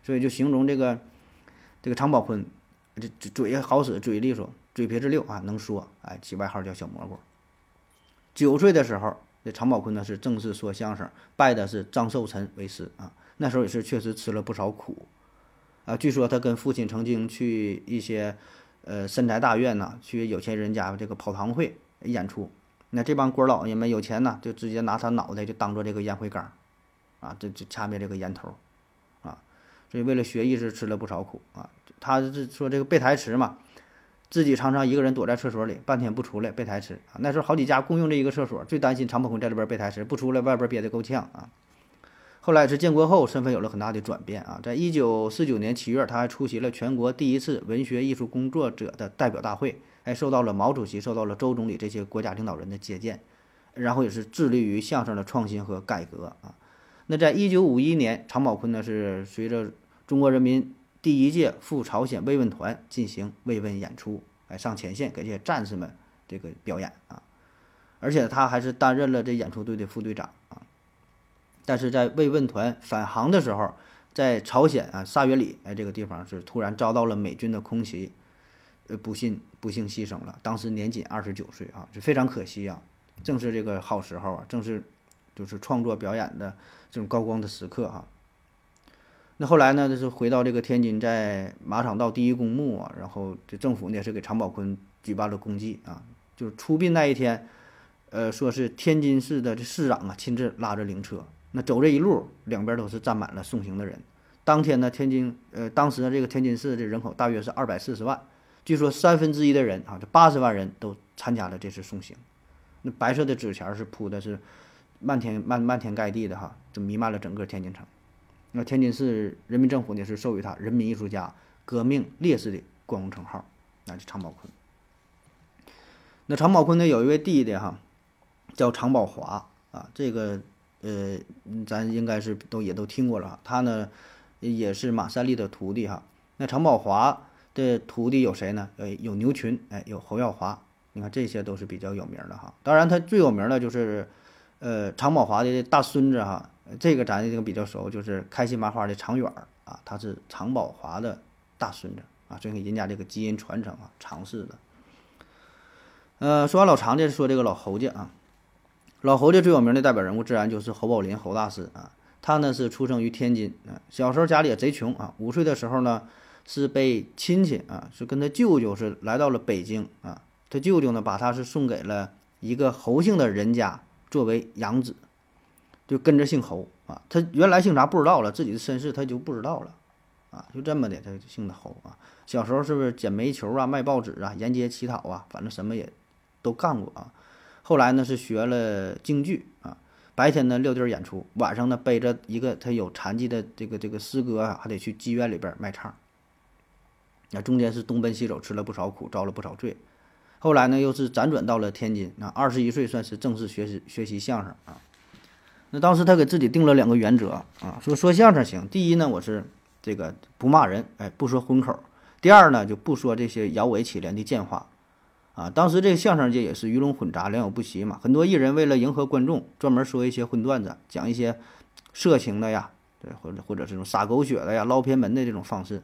所以就形容这个这个常宝坤，这嘴好使，嘴利索，嘴皮子溜啊，能说，哎，起外号叫小蘑菇。九岁的时候。这常宝坤呢是正式说相声，拜的是张寿臣为师啊。那时候也是确实吃了不少苦啊。据说他跟父亲曾经去一些呃深宅大院呐，去有钱人家这个跑堂会演出。那这帮官老爷们有钱呢，就直接拿他脑袋就当做这个烟灰缸啊，这就掐灭这个烟头啊。所以为了学艺是吃了不少苦啊。他是说这个背台词嘛。自己常常一个人躲在厕所里，半天不出来背台词啊。那时候好几家共用这一个厕所，最担心常宝坤在里边背台词不出来，外边憋得够呛啊。后来是建国后，身份有了很大的转变啊。在一九四九年七月，他还出席了全国第一次文学艺术工作者的代表大会，还受到了毛主席、受到了周总理这些国家领导人的接见，然后也是致力于相声的创新和改革啊。那在一九五一年，常宝坤呢是随着中国人民。第一届赴朝鲜慰问团进行慰问演出，哎，上前线给这些战士们这个表演啊，而且他还是担任了这演出队的副队长啊。但是在慰问团返航的时候，在朝鲜啊沙约里哎这个地方是突然遭到了美军的空袭，呃，不幸不幸牺牲了，当时年仅二十九岁啊，是非常可惜啊。正是这个好时候啊，正是就是创作表演的这种高光的时刻哈。那后来呢？就是回到这个天津，在马场道第一公墓啊，然后这政府呢是给常宝坤举办了公祭啊。就是出殡那一天，呃，说是天津市的这市长啊亲自拉着灵车，那走这一路，两边都是站满了送行的人。当天呢，天津呃，当时呢这个天津市的人口大约是二百四十万，据说三分之一的人啊，这八十万人都参加了这次送行。那白色的纸钱是铺的是漫天漫漫天盖地的哈，就弥漫了整个天津城。那天津市人民政府呢是授予他“人民艺术家”“革命烈士”的光荣称号，那就常宝坤。那常宝坤呢有一位弟弟哈，叫常宝华啊，这个呃，咱应该是都也都听过了。他呢也是马三立的徒弟哈。那常宝华的徒弟有谁呢？呃，有牛群，哎，有侯耀华。你看这些都是比较有名的哈。当然，他最有名的就是呃常宝华的大孙子哈。这个咱这个比较熟，就是开心麻花的常远儿啊，他是常宝华的大孙子啊，所以人家这个基因传承啊，常氏的。呃，说完老常家，说这个老侯家啊，老侯家最有名的代表人物自然就是侯宝林侯大师啊，他呢是出生于天津啊，小时候家里也贼穷啊，五岁的时候呢是被亲戚啊，是跟他舅舅是来到了北京啊，他舅舅呢把他是送给了一个侯姓的人家作为养子。就跟着姓侯啊，他原来姓啥不知道了，自己的身世他就不知道了，啊，就这么的，他姓的侯啊。小时候是不是捡煤球啊、卖报纸啊、沿街乞讨啊，反正什么也都干过啊。后来呢是学了京剧啊，白天呢撂地儿演出，晚上呢背着一个他有残疾的这个这个师哥啊，还得去妓院里边卖唱。那中间是东奔西走，吃了不少苦，遭了不少罪。后来呢又是辗转到了天津，那二十一岁算是正式学习学习相声啊。那当时他给自己定了两个原则啊，说说相声行，第一呢我是这个不骂人，哎，不说荤口；第二呢就不说这些摇尾乞怜的贱话。啊，当时这个相声界也是鱼龙混杂，良莠不齐嘛。很多艺人为了迎合观众，专门说一些荤段子，讲一些色情的呀，对，或者或者这种撒狗血的呀、捞偏门的这种方式。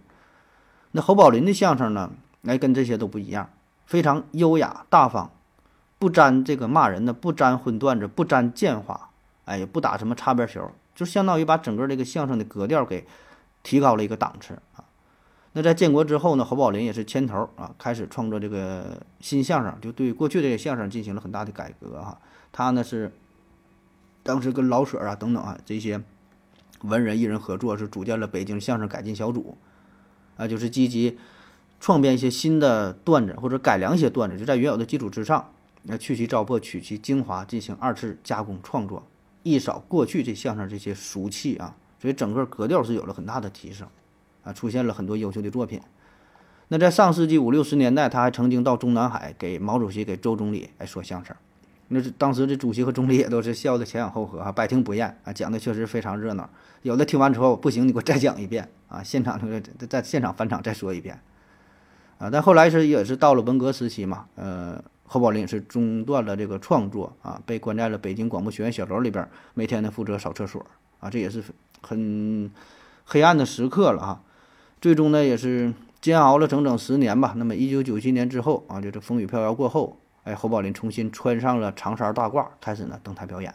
那侯宝林的相声呢，哎，跟这些都不一样，非常优雅大方，不沾这个骂人的，不沾荤段子，不沾贱话，哎，也不打什么擦边球，就相当于把整个这个相声的格调给提高了一个档次啊。那在建国之后呢，侯宝林也是牵头啊，开始创作这个新相声，就对过去这些相声进行了很大的改革哈。他呢是当时跟老舍啊等等啊这些文人艺人合作，是组建了北京相声改进小组啊，就是积极创编一些新的段子或者改良一些段子，就在原有的基础之上，那去其糟粕，取其精华，进行二次加工创作，一扫过去这相声这些俗气啊，所以整个格调是有了很大的提升。啊，出现了很多优秀的作品。那在上世纪五六十年代，他还曾经到中南海给毛主席、给周总理来说相声。那是当时这主席和总理也都是笑得前仰后合啊，百听不厌啊，讲的确实非常热闹。有的听完之后不行，你给我再讲一遍啊，现场就是在现场返场再说一遍啊。但后来是也是到了文革时期嘛，呃，侯宝林也是中断了这个创作啊，被关在了北京广播学院小楼里边，每天呢负责扫厕所啊，这也是很黑暗的时刻了哈。最终呢，也是煎熬了整整十年吧。那么，一九九七年之后啊，就这风雨飘摇过后，哎，侯宝林重新穿上了长衫大褂，开始呢登台表演。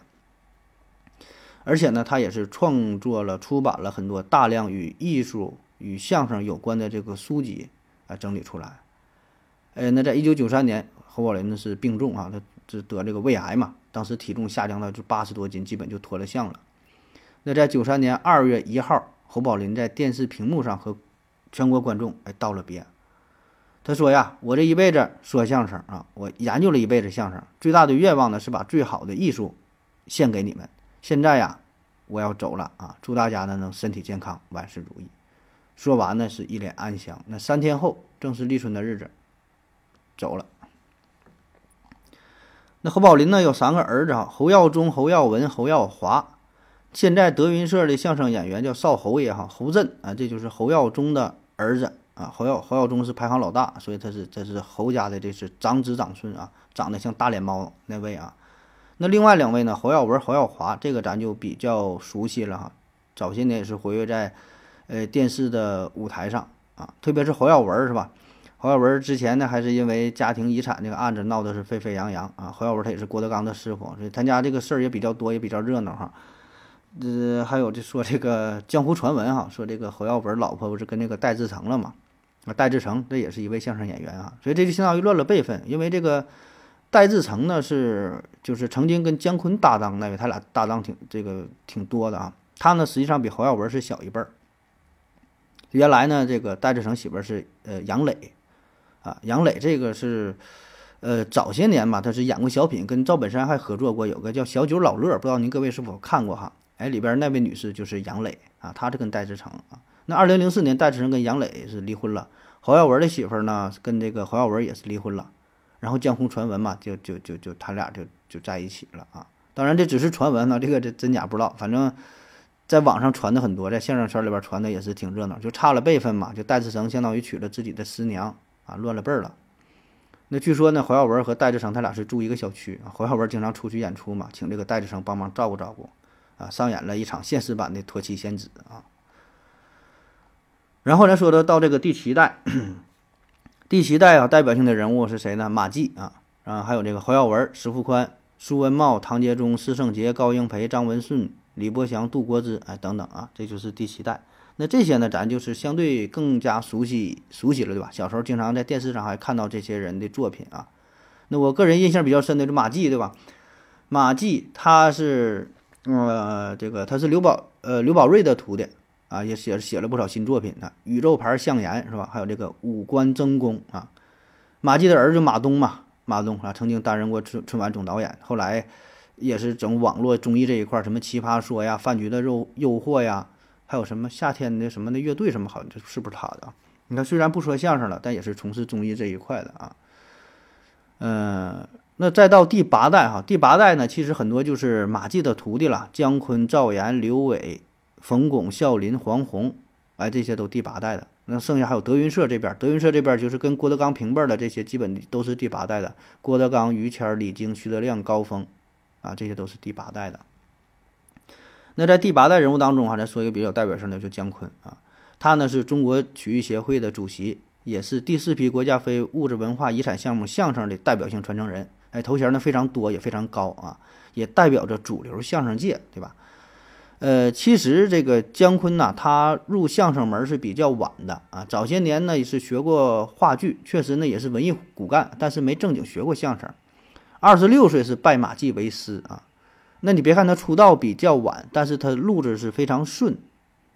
而且呢，他也是创作了、出版了很多大量与艺术与相声有关的这个书籍啊，整理出来。哎，那在一九九三年，侯宝林呢是病重啊，他是得这个胃癌嘛，当时体重下降到就八十多斤，基本就脱了相了。那在九三年二月一号，侯宝林在电视屏幕上和全国观众哎道了别，他说呀，我这一辈子说相声啊，我研究了一辈子相声，最大的愿望呢是把最好的艺术献给你们。现在呀，我要走了啊，祝大家呢能身体健康，万事如意。说完呢是一脸安详。那三天后正是立春的日子，走了。那侯宝林呢有三个儿子哈，侯耀中、侯耀文、侯耀华。现在德云社的相声演员叫少侯爷哈，侯震啊，这就是侯耀中的儿子啊。侯耀侯耀中是排行老大，所以他是这是侯家的，这是长子长孙啊，长得像大脸猫那位啊。那另外两位呢，侯耀文、侯耀华，这个咱就比较熟悉了哈。早些年也是活跃在呃电视的舞台上啊，特别是侯耀文是吧？侯耀文之前呢，还是因为家庭遗产这个案子闹得是沸沸扬扬啊。侯耀文他也是郭德纲的师傅，所以他家这个事儿也比较多，也比较热闹哈。呃，还有就说这个江湖传闻哈，说这个侯耀文老婆不是跟那个戴志成了嘛？啊，戴志诚这也是一位相声演员啊，所以这就相当于乱了辈分。因为这个戴志诚呢是就是曾经跟姜昆搭档那位，他俩搭档挺这个挺多的啊。他呢实际上比侯耀文是小一辈儿。原来呢，这个戴志诚媳妇是呃杨磊啊，杨磊这个是呃早些年吧，他是演过小品，跟赵本山还合作过，有个叫小九老乐，不知道您各位是否看过哈？哎，里边那位女士就是杨磊啊，她是跟戴志诚啊。那二零零四年，戴志诚跟杨磊是离婚了。侯耀文的媳妇儿呢，跟这个侯耀文也是离婚了。然后江湖传闻嘛，就就就就他俩就就在一起了啊。当然这只是传闻呢，这个这真假不知道。反正在网上传的很多，在相声圈里边传的也是挺热闹，就差了辈分嘛。就戴志诚相当于娶了自己的师娘啊，乱了辈儿了。那据说呢，侯耀文和戴志诚他俩是住一个小区啊。侯耀文经常出去演出嘛，请这个戴志诚帮忙照顾照顾。啊，上演了一场现实版的托妻仙子啊。然后咱说的到这个第七代，第七代啊，代表性的人物是谁呢？马季啊，啊，还有这个侯耀文、石富宽、苏文茂、唐杰忠、施圣杰、高英培、张文顺、李伯祥、杜国之，哎，等等啊，这就是第七代。那这些呢，咱就是相对更加熟悉熟悉了，对吧？小时候经常在电视上还看到这些人的作品啊。那我个人印象比较深的是马季，对吧？马季他是。呃，这个他是刘宝呃刘宝瑞的徒弟啊，也写写了不少新作品呢，《宇宙牌相言》是吧？还有这个《五官争功》啊。马季的儿子马东嘛，马东啊，曾经担任过春春晚总导演，后来也是整网络综艺这一块，什么《奇葩说》呀，《饭局的诱诱惑》呀，还有什么夏天的什么的乐队什么，好像这是不是他的？你看，虽然不说相声了，但也是从事综艺这一块的啊。嗯、那再到第八代哈，第八代呢，其实很多就是马季的徒弟了，姜昆、赵岩、刘伟、冯巩、孝林、黄宏，哎，这些都第八代的。那剩下还有德云社这边，德云社这边就是跟郭德纲平辈的这些，基本都是第八代的。郭德纲、于谦、李菁、徐德亮、高峰，啊，这些都是第八代的。那在第八代人物当中哈，咱说一个比较代表性的，就姜昆啊，他呢是中国曲艺协会的主席，也是第四批国家非物质文化遗产项目相声的代表性传承人。哎，头衔呢非常多，也非常高啊，也代表着主流相声界，对吧？呃，其实这个姜昆呐，他入相声门是比较晚的啊。早些年呢也是学过话剧，确实呢也是文艺骨干，但是没正经学过相声。二十六岁是拜马季为师啊。那你别看他出道比较晚，但是他路子是非常顺。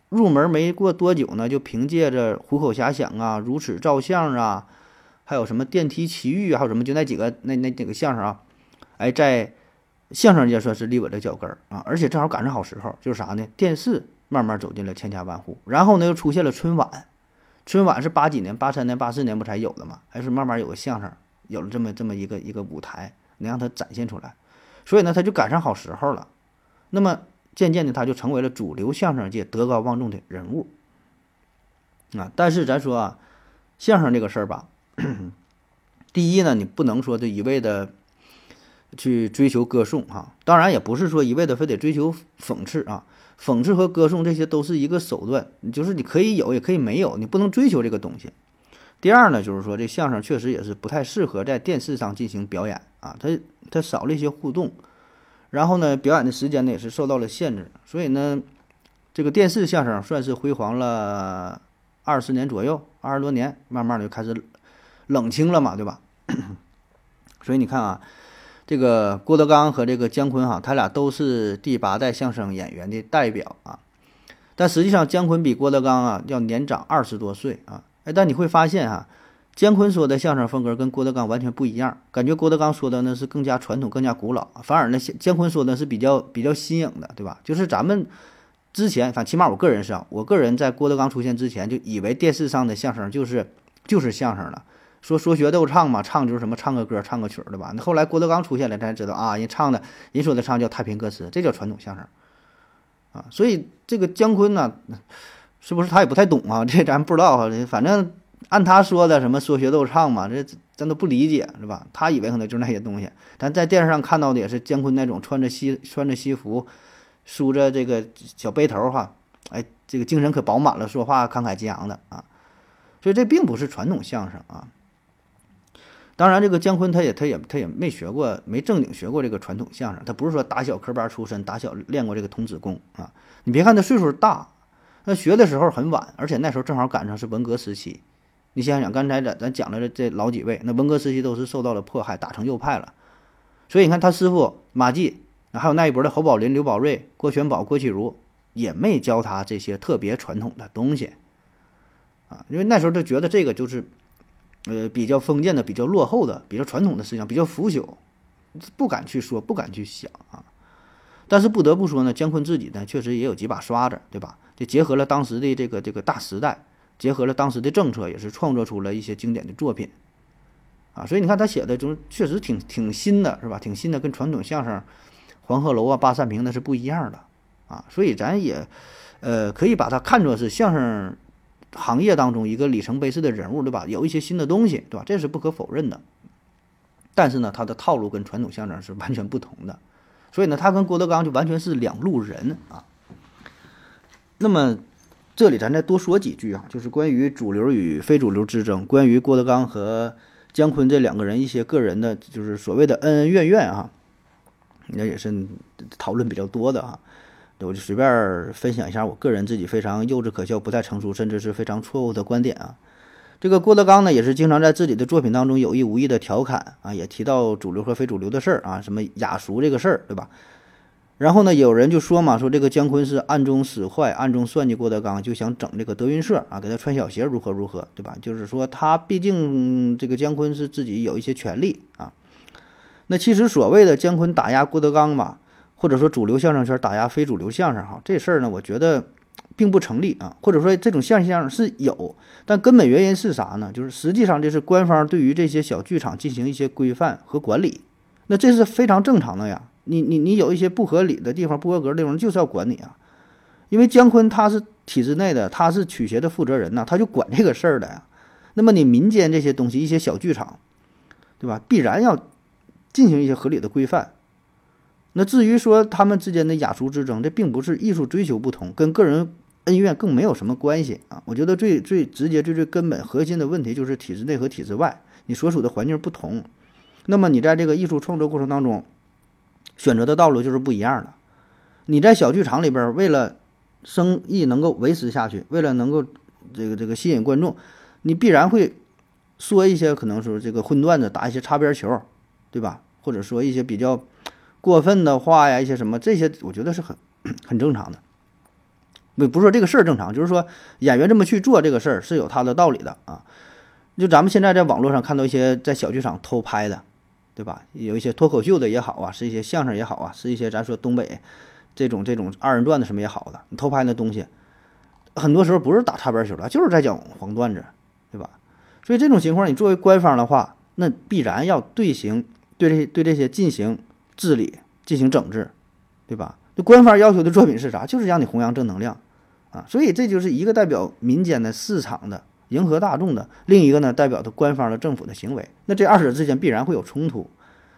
入门没过多久呢，就凭借着《虎口遐想》啊、《如此照相》啊，还有什么《电梯奇遇》，还有什么就那几个那那几个相声啊，哎，在相声界算是立稳了脚跟儿啊，而且正好赶上好时候，就是啥呢？电视慢慢走进了千家万户，然后呢又出现了春晚，春晚是八几年、八三年、八四年不才有的嘛？还是慢慢有个相声，有了这么这么一个一个舞台，能让它展现出来，所以呢，他就赶上好时候了。那么渐渐的，他就成为了主流相声界德高望重的人物啊。但是咱说啊，相声这个事儿吧，第一呢，你不能说就一味的。去追求歌颂哈，当然也不是说一味的非得追求讽刺啊，讽刺和歌颂这些都是一个手段，就是你可以有也可以没有，你不能追求这个东西。第二呢，就是说这相声确实也是不太适合在电视上进行表演啊，它它少了一些互动，然后呢，表演的时间呢也是受到了限制，所以呢，这个电视相声算是辉煌了二十年左右，二十多年，慢慢的就开始冷清了嘛，对吧？所以你看啊。这个郭德纲和这个姜昆哈，他俩都是第八代相声演员的代表啊。但实际上，姜昆比郭德纲啊要年长二十多岁啊。哎，但你会发现哈，姜昆说的相声风格跟郭德纲完全不一样。感觉郭德纲说的呢是更加传统、更加古老，反而呢姜昆说的是比较比较新颖的，对吧？就是咱们之前，反正起码我个人是啊，我个人在郭德纲出现之前就以为电视上的相声就是就是相声了。说说学逗唱嘛，唱就是什么唱个歌，唱个曲儿，的吧？那后来郭德纲出现了，咱才知道啊，人唱的，人说的唱叫太平歌词，这叫传统相声啊。所以这个姜昆呢，是不是他也不太懂啊？这咱不知道哈。反正按他说的什么说学逗唱嘛，这咱都不理解，是吧？他以为可能就是那些东西。咱在电视上看到的也是姜昆那种穿着西穿着西服，梳着这个小背头哈，哎，这个精神可饱满了，说话慷慨激昂的啊。所以这并不是传统相声啊。当然，这个姜昆他也他也他也没学过，没正经学过这个传统相声。他不是说打小科班出身，打小练过这个童子功啊。你别看他岁数大，那学的时候很晚，而且那时候正好赶上是文革时期。你想想，刚才咱咱讲的这老几位，那文革时期都是受到了迫害，打成右派了。所以你看他师傅马季，还有那一波的侯宝林、刘宝瑞、郭全宝、郭启儒，也没教他这些特别传统的东西啊。因为那时候就觉得这个就是。呃，比较封建的、比较落后的、比较传统的思想，比较腐朽，不敢去说，不敢去想啊。但是不得不说呢，姜昆自己呢，确实也有几把刷子，对吧？就结合了当时的这个这个大时代，结合了当时的政策，也是创作出了一些经典的作品啊。所以你看他写的，就确实挺挺新的，是吧？挺新的，跟传统相声《黄鹤楼》啊、《八扇屏》那是不一样的啊。所以咱也，呃，可以把它看作是相声。行业当中一个里程碑式的人物，对吧？有一些新的东西，对吧？这是不可否认的。但是呢，他的套路跟传统相声是完全不同的，所以呢，他跟郭德纲就完全是两路人啊。那么，这里咱再多说几句啊，就是关于主流与非主流之争，关于郭德纲和姜昆这两个人一些个人的，就是所谓的恩恩怨怨啊，那也是讨论比较多的啊。我就随便分享一下我个人自己非常幼稚可笑、不太成熟，甚至是非常错误的观点啊。这个郭德纲呢，也是经常在自己的作品当中有意无意的调侃啊，也提到主流和非主流的事儿啊，什么雅俗这个事儿，对吧？然后呢，有人就说嘛，说这个姜昆是暗中使坏、暗中算计郭德纲，就想整这个德云社啊，给他穿小鞋，如何如何，对吧？就是说他毕竟这个姜昆是自己有一些权利啊。那其实所谓的姜昆打压郭德纲嘛。或者说主流相声圈打压非主流相声哈，这事儿呢，我觉得并不成立啊，或者说这种现象是有，但根本原因是啥呢？就是实际上这是官方对于这些小剧场进行一些规范和管理，那这是非常正常的呀。你你你有一些不合理的地方、不合格的地方，就是要管你啊。因为姜昆他是体制内的，他是曲协的负责人呐，他就管这个事儿的呀。那么你民间这些东西，一些小剧场，对吧？必然要进行一些合理的规范。那至于说他们之间的雅俗之争，这并不是艺术追求不同，跟个人恩怨更没有什么关系啊。我觉得最最直接、最最根本、核心的问题就是体制内和体制外，你所处的环境不同，那么你在这个艺术创作过程当中选择的道路就是不一样的。你在小剧场里边，为了生意能够维持下去，为了能够这个这个吸引观众，你必然会说一些可能说这个荤段子，打一些擦边球，对吧？或者说一些比较。过分的话呀，一些什么这些，我觉得是很很正常的。不不是说这个事儿正常，就是说演员这么去做这个事儿是有他的道理的啊。就咱们现在在网络上看到一些在小剧场偷拍的，对吧？有一些脱口秀的也好啊，是一些相声也好啊，是一些咱说东北这种这种二人转的什么也好的，你偷拍那东西，很多时候不是打擦边球了，就是在讲黄段子，对吧？所以这种情况，你作为官方的话，那必然要对行对这对这些进行。治理进行整治，对吧？就官方要求的作品是啥？就是让你弘扬正能量啊！所以这就是一个代表民间的市场的迎合大众的，另一个呢代表的官方的政府的行为。那这二者之间必然会有冲突，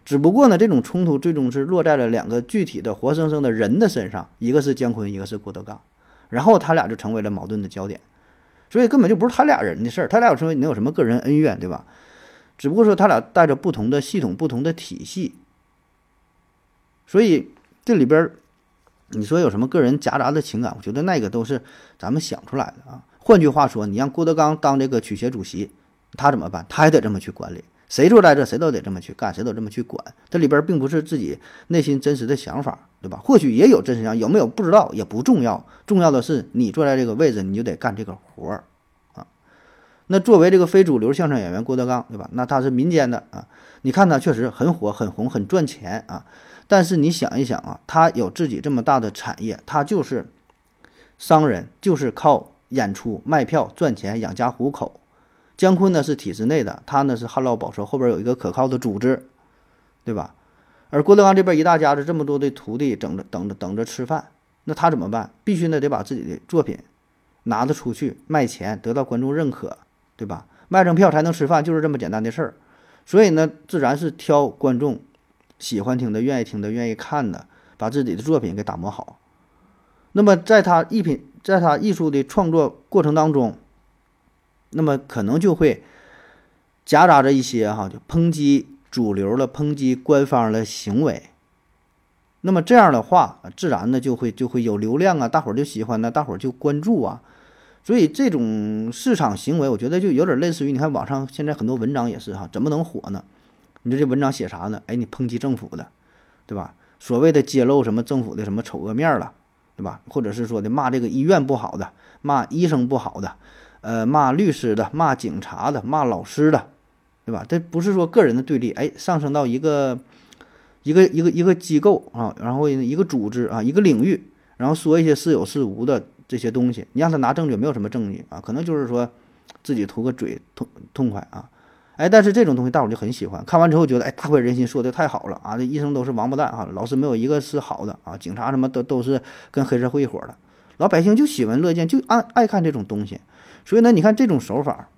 只不过呢这种冲突最终是落在了两个具体的活生生的人的身上，一个是姜昆，一个是郭德纲，然后他俩就成为了矛盾的焦点。所以根本就不是他俩人的事儿，他俩有什么能有什么个人恩怨，对吧？只不过说他俩带着不同的系统、不同的体系。所以这里边，你说有什么个人夹杂的情感？我觉得那个都是咱们想出来的啊。换句话说，你让郭德纲当这个曲协主席，他怎么办？他也得这么去管理。谁坐在这，谁都得这么去干，谁都这么去管。这里边并不是自己内心真实的想法，对吧？或许也有真实想，有没有不知道也不重要。重要的是你坐在这个位置，你就得干这个活儿啊。那作为这个非主流相声演员郭德纲，对吧？那他是民间的啊。你看他确实很火、很红、很赚钱啊。但是你想一想啊，他有自己这么大的产业，他就是商人，就是靠演出卖票赚钱养家糊口。姜昆呢是体制内的，他呢是旱涝保收，后边有一个可靠的组织，对吧？而郭德纲这边一大家子这么多的徒弟，等着等着等着吃饭，那他怎么办？必须呢得把自己的作品拿得出去卖钱，得到观众认可，对吧？卖上票才能吃饭，就是这么简单的事儿。所以呢，自然是挑观众。喜欢听的、愿意听的、愿意看的，把自己的作品给打磨好。那么，在他艺品，在他艺术的创作过程当中，那么可能就会夹杂着一些哈，就抨击主流的、抨击官方的行为。那么这样的话，自然呢就会就会有流量啊，大伙儿就喜欢呢，大伙儿就关注啊。所以这种市场行为，我觉得就有点类似于你看网上现在很多文章也是哈，怎么能火呢？你说这文章写啥呢？哎，你抨击政府的，对吧？所谓的揭露什么政府的什么丑恶面了，对吧？或者是说的骂这个医院不好的，骂医生不好的，呃，骂律师的，骂警察的，骂老师的，对吧？这不是说个人的对立，哎，上升到一个一个一个一个机构啊，然后一个组织啊，一个领域，然后说一些似有似无的这些东西，你让他拿证据，没有什么证据啊，可能就是说自己图个嘴痛痛快啊。哎，但是这种东西大伙就很喜欢，看完之后觉得，哎，大快人心，说的太好了啊！这医生都是王八蛋啊，老师没有一个是好的啊，警察什么都都是跟黑社会一伙的，老百姓就喜闻乐见，就爱爱看这种东西。所以呢，你看这种手法，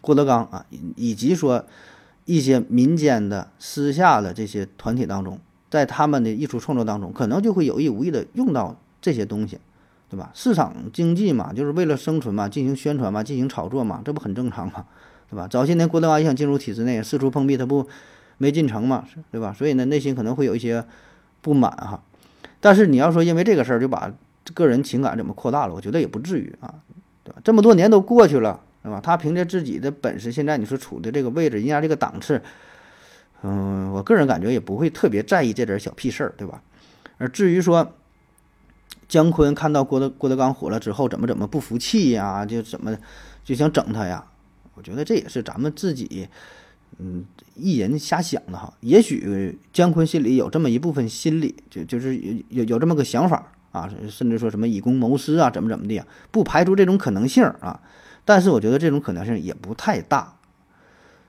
郭德纲啊，以及说一些民间的私下的这些团体当中，在他们的艺术创作当中，可能就会有意无意的用到这些东西，对吧？市场经济嘛，就是为了生存嘛，进行宣传嘛，进行炒作嘛，这不很正常吗？对吧？早些年郭德纲也想进入体制内，四处碰壁，他不没进城嘛，对吧？所以呢，内心可能会有一些不满哈。但是你要说因为这个事儿就把个人情感怎么扩大了，我觉得也不至于啊，对吧？这么多年都过去了，对吧？他凭借自己的本事，现在你说处的这个位置，人家这个档次，嗯，我个人感觉也不会特别在意这点小屁事儿，对吧？而至于说姜昆看到郭德郭德纲火了之后，怎么怎么不服气呀，就怎么就想整他呀？我觉得这也是咱们自己，嗯，一人瞎想的哈。也许姜昆心里有这么一部分心理，就就是有有有这么个想法啊，甚至说什么以公谋私啊，怎么怎么的啊，不排除这种可能性啊。但是我觉得这种可能性也不太大。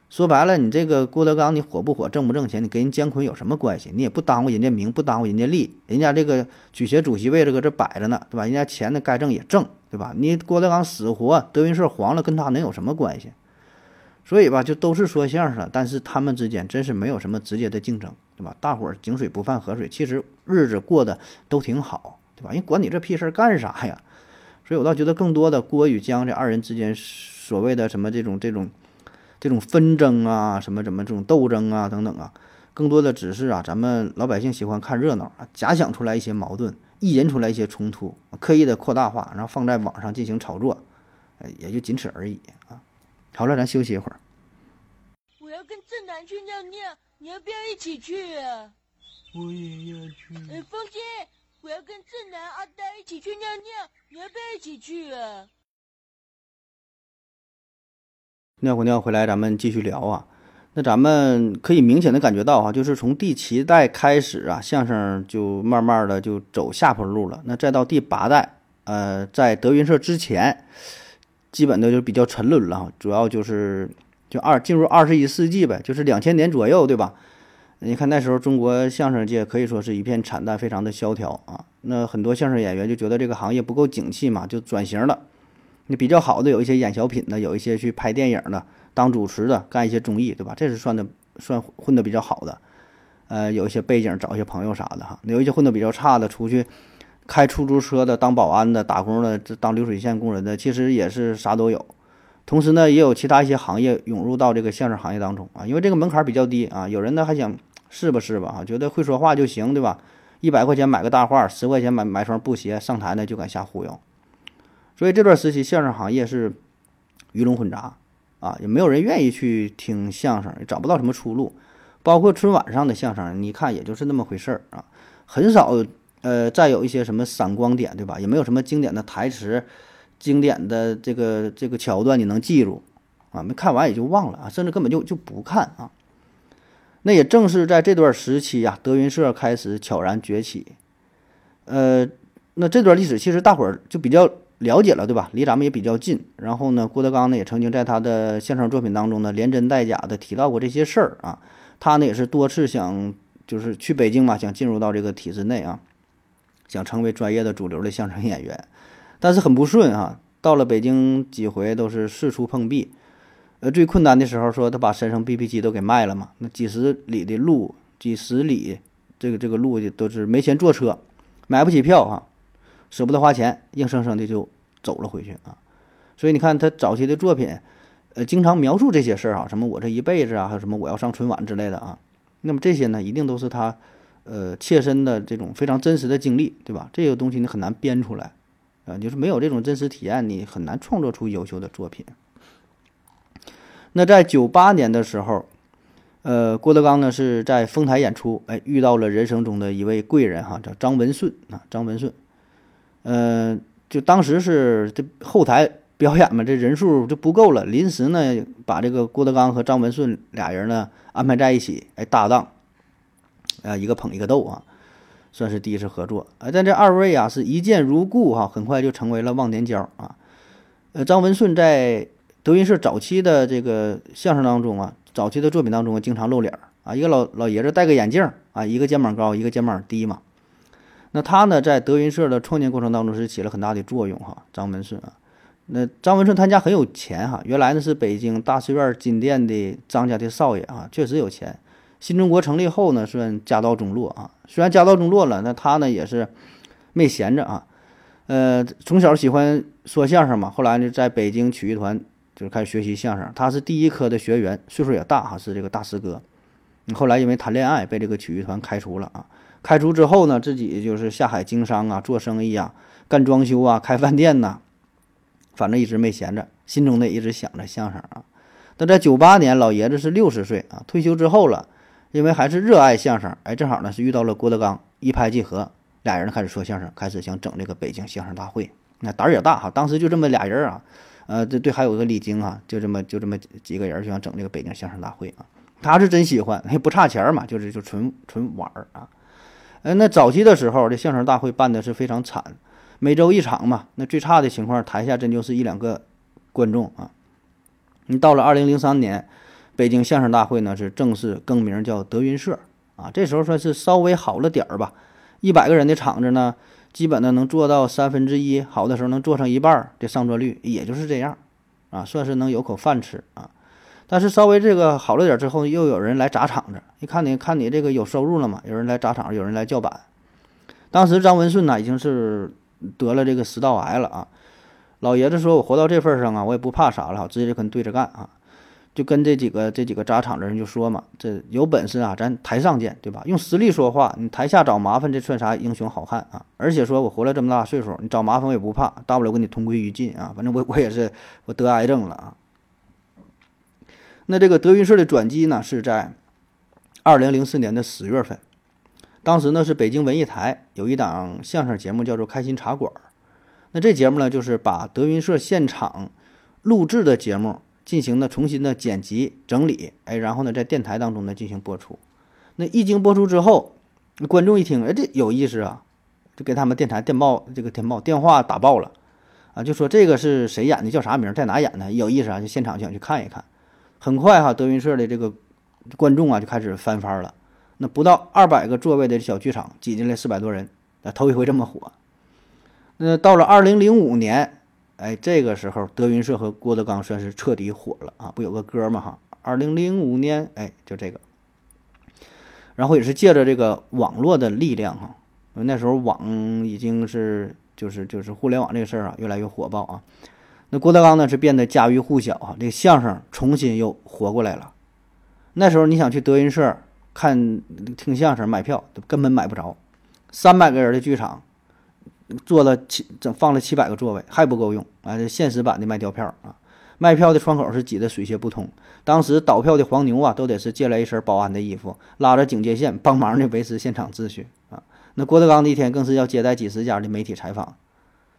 说白了，你这个郭德纲，你火不火，挣不挣钱，你跟人姜昆有什么关系？你也不耽误人家名，不耽误人家利，人家这个曲协主席位置搁这摆着呢，对吧？人家钱呢该挣也挣，对吧？你郭德纲死活，德云社黄了，跟他能有什么关系？所以吧，就都是说相声，但是他们之间真是没有什么直接的竞争，对吧？大伙儿井水不犯河水，其实日子过得都挺好，对吧？人管你这屁事儿干啥呀？所以我倒觉得更多的郭与姜这二人之间所谓的什么这种这种。这种纷争啊，什么什么这种斗争啊，等等啊，更多的只是啊，咱们老百姓喜欢看热闹啊，假想出来一些矛盾，意淫出来一些冲突，刻意的扩大化，然后放在网上进行炒作，也就仅此而已啊。好了，咱休息一会儿。我要跟正南去尿尿，你要不要一起去啊？我也要去。哎，风姐，我要跟正南、阿呆一起去尿尿，你要不要一起去啊？尿过尿回来，咱们继续聊啊。那咱们可以明显的感觉到哈，就是从第七代开始啊，相声就慢慢的就走下坡路了。那再到第八代，呃，在德云社之前，基本的就比较沉沦了。主要就是就二进入二十一世纪呗，就是两千年左右，对吧？你看那时候中国相声界可以说是一片惨淡，非常的萧条啊。那很多相声演员就觉得这个行业不够景气嘛，就转型了。你比较好的有一些演小品的，有一些去拍电影的，当主持的，干一些综艺，对吧？这是算的算混的比较好的。呃，有一些背景，找一些朋友啥的哈。有一些混的比较差的，出去开出租车的，当保安的，打工的，这当流水线工人的，其实也是啥都有。同时呢，也有其他一些行业涌入到这个相声行业当中啊，因为这个门槛比较低啊。有人呢还想试吧试吧啊，觉得会说话就行，对吧？一百块钱买个大画，十块钱买买双布鞋，上台呢就敢瞎忽悠。所以这段时期相声行业是鱼龙混杂啊，也没有人愿意去听相声，也找不到什么出路。包括春晚上的相声，你看也就是那么回事儿啊，很少呃再有一些什么闪光点，对吧？也没有什么经典的台词、经典的这个这个桥段你能记住啊？没看完也就忘了啊，甚至根本就就不看啊。那也正是在这段时期呀，德云社开始悄然崛起。呃，那这段历史其实大伙儿就比较。了解了，对吧？离咱们也比较近。然后呢，郭德纲呢也曾经在他的相声作品当中呢，连真带假的提到过这些事儿啊。他呢也是多次想，就是去北京嘛，想进入到这个体制内啊，想成为专业的主流的相声演员，但是很不顺啊。到了北京几回都是四处碰壁，呃，最困难的时候说他把身上 BP 机都给卖了嘛。那几十里的路，几十里这个这个路都是没钱坐车，买不起票啊。舍不得花钱，硬生生的就走了回去啊！所以你看他早期的作品，呃，经常描述这些事儿啊，什么我这一辈子啊，还有什么我要上春晚之类的啊。那么这些呢，一定都是他呃切身的这种非常真实的经历，对吧？这个东西你很难编出来啊，就是没有这种真实体验，你很难创作出优秀的作品。那在九八年的时候，呃，郭德纲呢是在丰台演出，哎，遇到了人生中的一位贵人哈，叫张文顺啊，张文顺。嗯，就当时是这后台表演嘛，这人数就不够了，临时呢把这个郭德纲和张文顺俩人呢安排在一起，哎，搭档，啊，一个捧一个逗啊，算是第一次合作。啊，但这二位啊是一见如故哈，很快就成为了忘年交啊。呃，张文顺在德云社早期的这个相声当中啊，早期的作品当中经常露脸啊，一个老老爷子戴个眼镜啊，一个肩膀高，一个肩膀低嘛。那他呢，在德云社的创建过程当中是起了很大的作用哈。张文顺啊，那张文顺他家很有钱哈，原来呢是北京大寺院金殿的张家的少爷啊，确实有钱。新中国成立后呢，算家道中落啊。虽然家道中落了，那他呢也是没闲着啊。呃，从小喜欢说相声嘛，后来呢在北京曲艺团就是开始学习相声。他是第一科的学员，岁数也大哈，是这个大师哥。后来因为谈恋爱被这个曲艺团开除了啊。开除之后呢，自己就是下海经商啊，做生意啊，干装修啊，开饭店呐，反正一直没闲着，心中呢一直想着相声啊。那在九八年，老爷子是六十岁啊，退休之后了，因为还是热爱相声，哎，正好呢是遇到了郭德纲，一拍即合，俩人开始说相声，开始想整这个北京相声大会。那胆儿也大哈，当时就这么俩人啊，呃，对对，还有个李菁啊，就这么就这么几个人就想整这个北京相声大会啊。他是真喜欢，不差钱嘛，就是就纯纯玩儿啊。呃，那早期的时候，这相声大会办的是非常惨，每周一场嘛。那最差的情况，台下真就是一两个观众啊。你到了二零零三年，北京相声大会呢是正式更名叫德云社啊。这时候算是稍微好了点儿吧，一百个人的场子呢，基本呢能做到三分之一，好的时候能做上一半儿的上座率，也就是这样啊，算是能有口饭吃啊。但是稍微这个好了点之后，又有人来砸场子。一看你看你这个有收入了嘛，有人来砸场，有人来叫板。当时张文顺呢已经是得了这个食道癌了啊。老爷子说：“我活到这份上啊，我也不怕啥了，直接就跟对着干啊。”就跟这几个这几个砸场的人就说嘛：“这有本事啊，咱台上见，对吧？用实力说话，你台下找麻烦，这算啥英雄好汉啊？而且说我活了这么大岁数，你找麻烦我也不怕，大不了跟你同归于尽啊。反正我我也是我得癌症了啊。”那这个德云社的转机呢，是在二零零四年的十月份。当时呢，是北京文艺台有一档相声节目，叫做《开心茶馆》。那这节目呢，就是把德云社现场录制的节目进行了重新的剪辑整理，哎，然后呢，在电台当中呢进行播出。那一经播出之后，观众一听，哎，这有意思啊，就给他们电台电报这个电报电话打爆了啊，就说这个是谁演的，叫啥名，在哪演的，有意思啊，就现场想去看一看。很快哈，德云社的这个观众啊就开始翻番了。那不到二百个座位的小剧场挤进来四百多人，啊，头一回这么火。那到了二零零五年，哎，这个时候德云社和郭德纲算是彻底火了啊！不有个歌嘛哈？二零零五年，哎，就这个。然后也是借着这个网络的力量哈，那时候网已经是就是就是互联网这个事儿啊越来越火爆啊。那郭德纲呢是变得家喻户晓啊，这个相声重新又活过来了。那时候你想去德云社看听相声买票，根本买不着，三百个人的剧场，坐了七整放了七百个座位还不够用啊！这现实版的卖吊票啊，卖票的窗口是挤得水泄不通。当时倒票的黄牛啊，都得是借来一身保安的衣服，拉着警戒线帮忙的维持现场秩序啊。那郭德纲那天更是要接待几十家的媒体采访，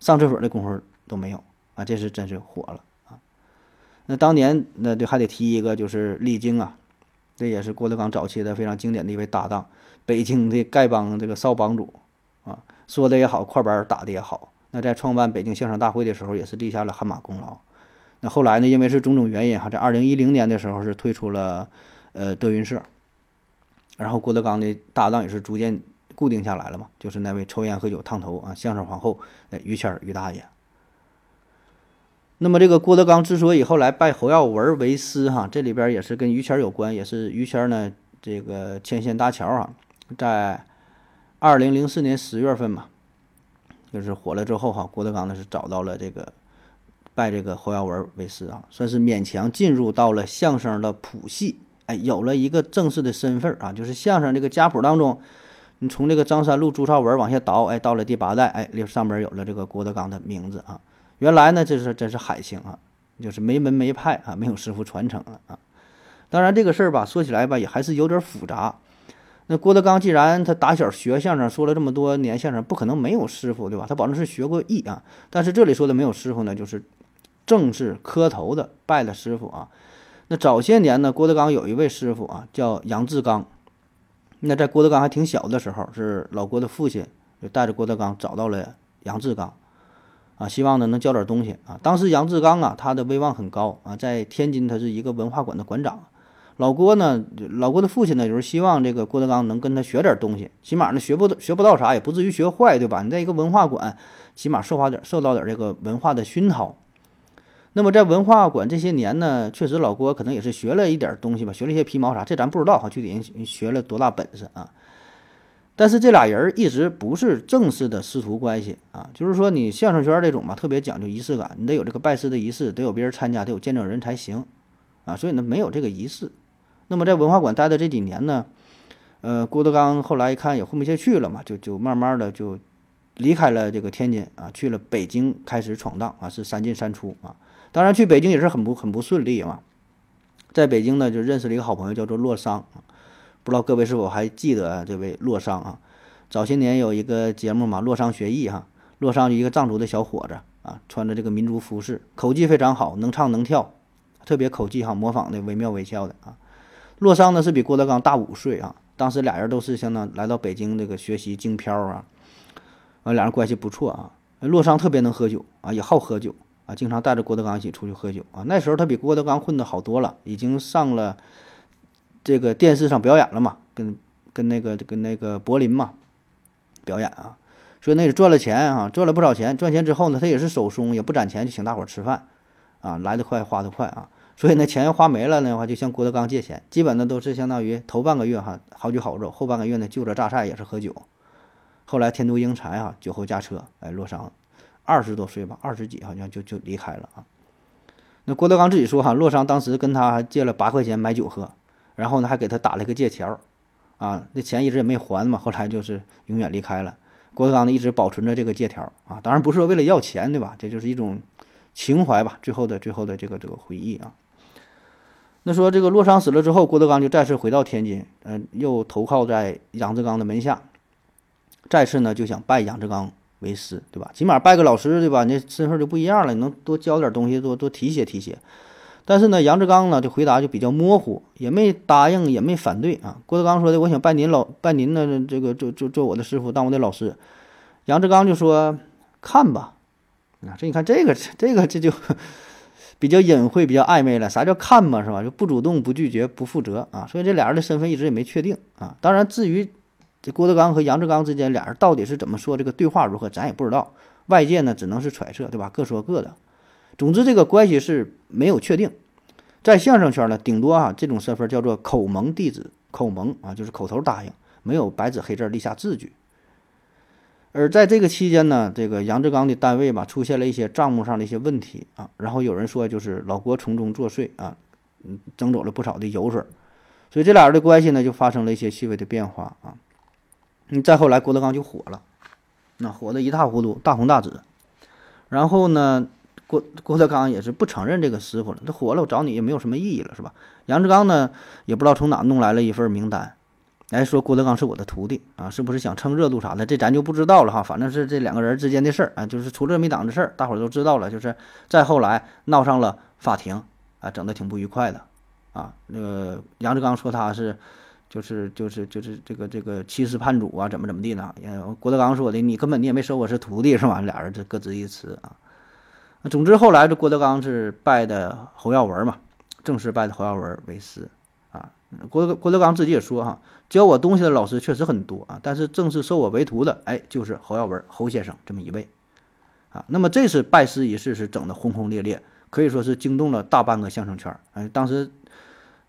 上厕所的功夫都没有。啊，这是真是火了啊！那当年那就还得提一个，就是李菁啊，这也是郭德纲早期的非常经典的一位搭档，北京的丐帮这个少帮主，说的也好，快板打的也好。那在创办北京相声大会的时候，也是立下了汗马功劳。那后来呢，因为是种种原因哈，在二零一零年的时候是退出了呃德云社，然后郭德纲的搭档也是逐渐固定下来了嘛，就是那位抽烟喝酒烫头啊，相声皇后于谦于大爷。那么这个郭德纲之所以后来拜侯耀文为师，哈，这里边也是跟于谦有关，也是于谦呢这个牵线搭桥啊，在二零零四年十月份嘛，就是火了之后哈，郭德纲呢是找到了这个拜这个侯耀文为师啊，算是勉强进入到了相声的谱系，哎，有了一个正式的身份啊，就是相声这个家谱当中，你从这个张三路朱绍文往下倒，哎，到了第八代，哎，上边有了这个郭德纲的名字啊。原来呢，这是真是海星啊，就是没门没派啊，没有师傅传承了啊。当然这个事儿吧，说起来吧，也还是有点复杂。那郭德纲既然他打小学相声，说了这么多年相声，不可能没有师傅，对吧？他保证是学过艺啊。但是这里说的没有师傅呢，就是正式磕头的拜了师傅啊。那早些年呢，郭德纲有一位师傅啊，叫杨志刚。那在郭德纲还挺小的时候，是老郭的父亲就带着郭德纲找到了杨志刚。啊，希望呢能教点东西啊。当时杨志刚啊，他的威望很高啊，在天津他是一个文化馆的馆长。老郭呢，老郭的父亲呢，就是希望这个郭德纲能跟他学点东西，起码呢学不学不到啥，也不至于学坏，对吧？你在一个文化馆，起码受到点受到点这个文化的熏陶。那么在文化馆这些年呢，确实老郭可能也是学了一点东西吧，学了一些皮毛啥，这咱不知道哈，具体人学了多大本事啊。但是这俩人一直不是正式的师徒关系啊，就是说你相声圈这种嘛，特别讲究仪式感，你得有这个拜师的仪式，得有别人参加，得有见证人才行啊，所以呢没有这个仪式。那么在文化馆待的这几年呢，呃，郭德纲后来一看也混不下去了嘛，就就慢慢的就离开了这个天津啊，去了北京开始闯荡啊，是三进三出啊。当然去北京也是很不很不顺利嘛，在北京呢就认识了一个好朋友，叫做洛桑。不知道各位是否还记得这位洛桑啊？早些年有一个节目嘛，《洛桑学艺》哈，洛桑就一个藏族的小伙子啊，穿着这个民族服饰，口技非常好，能唱能跳，特别口技哈，模仿的惟妙惟肖的啊。洛桑呢是比郭德纲大五岁啊，当时俩人都是相当来到北京这个学习京漂啊，完俩人关系不错啊。洛桑特别能喝酒啊，也好喝酒啊，经常带着郭德纲一起出去喝酒啊。那时候他比郭德纲混的好多了，已经上了这个电视上表演了嘛，跟跟那个跟那个柏林嘛表演啊。所以那是赚了钱啊，赚了不少钱。赚钱之后呢，他也是手松，也不攒钱就请大伙儿吃饭啊，来得快花得快啊。所以呢，钱要花没了的话，就向郭德纲借钱，基本呢都是相当于头半个月哈好酒好肉，后半个月呢就着榨菜也是喝酒。后来天妒英才啊，酒后驾车，哎，洛桑二十多岁吧，二十几好像就就离开了啊。那郭德纲自己说哈，洛桑当时跟他借了八块钱买酒喝，然后呢还给他打了一个借条，啊，那钱一直也没还嘛，后来就是永远离开了。郭德纲呢一直保存着这个借条啊，当然不是说为了要钱对吧？这就是一种情怀吧，最后的最后的这个这个回忆啊。那说这个洛桑死了之后，郭德纲就再次回到天津，嗯，又投靠在杨志刚的门下，再次呢就想拜杨志刚为师，对吧？起码拜个老师，对吧？你身份就不一样了，你能多教点东西，多多提携提携。但是呢，杨志刚呢就回答就比较模糊，也没答应，也没反对啊。郭德纲说的，我想拜您老拜您呢，这个做做做我的师傅，当我的老师。杨志刚就说看吧，啊，这你看这个这个这就比较隐晦，比较暧昧了。啥叫看嘛，是吧？就不主动，不拒绝，不负责啊。所以这俩人的身份一直也没确定啊。当然，至于这郭德纲和杨志刚之间俩人到底是怎么说，这个对话如何，咱也不知道。外界呢只能是揣测，对吧？各说各的。总之，这个关系是没有确定。在相声圈呢，顶多啊，这种身份叫做口蒙弟子，口蒙啊，就是口头答应，没有白纸黑字立下字据。而在这个期间呢，这个杨志刚的单位吧，出现了一些账目上的一些问题啊，然后有人说就是老郭从中作祟啊，嗯，整走了不少的油水，所以这俩人的关系呢，就发生了一些细微的变化啊。嗯再后来，郭德纲就火了，那火的一塌糊涂，大红大紫，然后呢？郭郭德纲也是不承认这个师傅了，他火了，我找你也没有什么意义了，是吧？杨志刚呢，也不知道从哪弄来了一份名单，来说郭德纲是我的徒弟啊，是不是想蹭热度啥的？这咱就不知道了哈。反正是这两个人之间的事儿啊，就是出这么一档子事儿，大伙儿都知道了。就是再后来闹上了法庭啊，整的挺不愉快的啊。那个杨志刚说他是，就是就是就是这个这个欺师叛主啊，怎么怎么地呢？郭德纲说的，你根本你也没收我是徒弟是吧？俩人这各执一词啊。总之后来这郭德纲是拜的侯耀文嘛，正式拜的侯耀文为师。郭郭德纲自己也说哈，教我东西的老师确实很多啊，但是正式收我为徒的，哎，就是侯耀文侯先生这么一位啊。那么这次拜师仪式是整的轰轰烈烈，可以说是惊动了大半个相声圈。哎，当时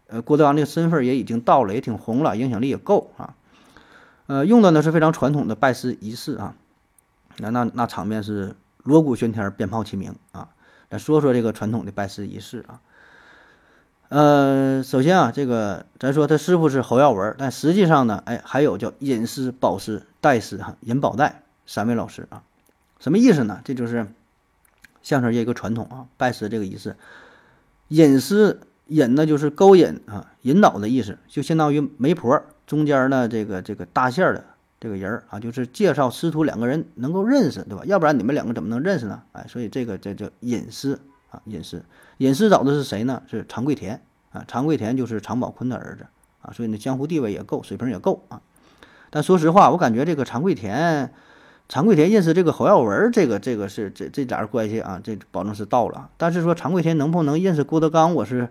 呃郭德纲这个身份也已经到了，也挺红了，影响力也够啊。呃，用的呢是非常传统的拜师仪式啊，那那那场面是。锣鼓喧天，鞭炮齐鸣啊！来说说这个传统的拜师仪式啊。呃，首先啊，这个咱说他师傅是侯耀文，但实际上呢，哎，还有叫隐师、保师、代师哈，隐保代三位老师啊。什么意思呢？这就是相声界一个传统啊，拜师这个仪式。隐师引呢，就是勾引啊，引导的意思，就相当于媒婆中间呢，这个这个搭线的。这个人啊，就是介绍师徒两个人能够认识，对吧？要不然你们两个怎么能认识呢？哎，所以这个这叫隐师啊，隐私。隐私找的是谁呢？是常贵田啊。常贵田就是常宝坤的儿子啊，所以呢，江湖地位也够，水平也够啊。但说实话，我感觉这个常贵田，常贵田认识这个侯耀文，这个这个是这这俩人关系啊，这保证是到了。但是说常贵田能不能认识郭德纲，我是。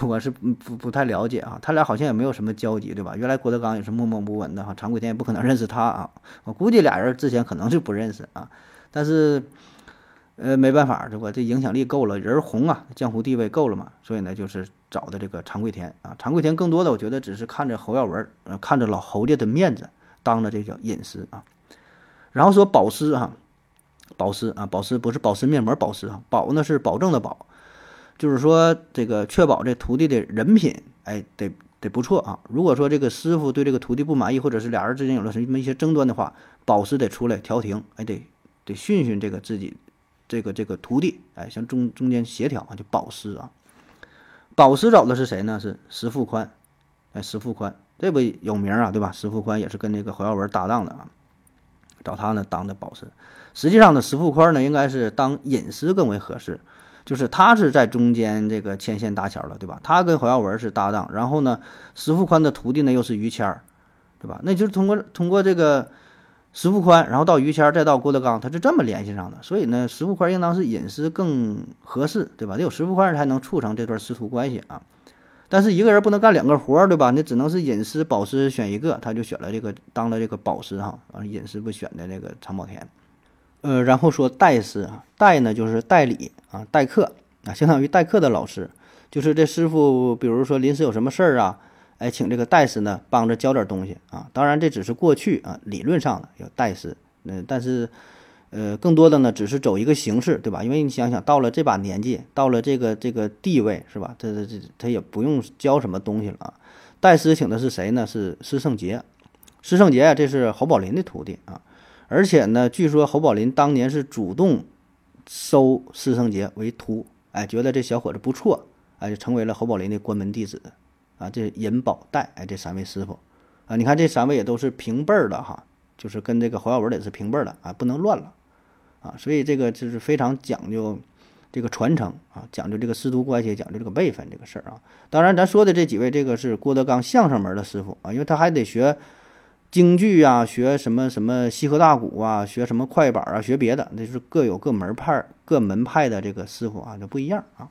我是不不太了解啊，他俩好像也没有什么交集，对吧？原来郭德纲也是默默无闻的哈，常贵田也不可能认识他啊。我估计俩人之前可能是不认识啊，但是呃没办法，对吧？这影响力够了，人红啊，江湖地位够了嘛，所以呢就是找的这个常贵田啊。常贵田更多的我觉得只是看着侯耀文，呃，看着老侯家的面子，当了这叫隐私啊。然后说保湿啊，保湿啊，保湿不是保湿面膜保湿啊，保呢是保证的保。就是说，这个确保这徒弟的人品，哎，得得不错啊。如果说这个师傅对这个徒弟不满意，或者是俩人之间有了什么一些争端的话，保湿得出来调停，哎，得得训训这个自己这个这个徒弟，哎，向中中间协调啊，就保师啊。保师找的是谁呢？是石富宽，哎，石富宽这不有名啊，对吧？石富宽也是跟那个侯耀文搭档的啊，找他呢当的保师。实际上呢，石富宽呢应该是当隐师更为合适。就是他是在中间这个牵线搭桥了，对吧？他跟侯耀文是搭档，然后呢，石富宽的徒弟呢又是于谦儿，对吧？那就是通过通过这个石富宽，然后到于谦，再到郭德纲，他是这么联系上的。所以呢，石富宽应当是隐师更合适，对吧？得有石富宽才能促成这段师徒关系啊。但是一个人不能干两个活儿，对吧？你只能是隐师、保师选一个，他就选了这个当了这个保师哈，完隐师不选的这个常宝田。呃，然后说代师啊，代呢就是代理啊，代课啊，相当于代课的老师，就是这师傅，比如说临时有什么事儿啊，哎，请这个代师呢帮着教点东西啊。当然这只是过去啊，理论上的有代师，嗯，但是。呃，更多的呢，只是走一个形式，对吧？因为你想想，到了这把年纪，到了这个这个地位，是吧？这这这他也不用教什么东西了啊。代师请的是谁呢？是施圣杰。施圣杰呀，这是侯宝林的徒弟啊。而且呢，据说侯宝林当年是主动收施圣杰为徒，哎，觉得这小伙子不错，哎，就成为了侯宝林的关门弟子啊。这尹宝代，哎，这三位师傅啊，你看这三位也都是平辈儿的哈，就是跟这个侯耀文也是平辈儿的啊，不能乱了。啊，所以这个就是非常讲究这个传承啊，讲究这个师徒关系，讲究这个辈分这个事儿啊。当然，咱说的这几位，这个是郭德纲相声门的师傅啊，因为他还得学京剧啊，学什么什么西河大鼓啊，学什么快板啊，学别的，那就是各有各门派、各门派的这个师傅啊，就不一样啊。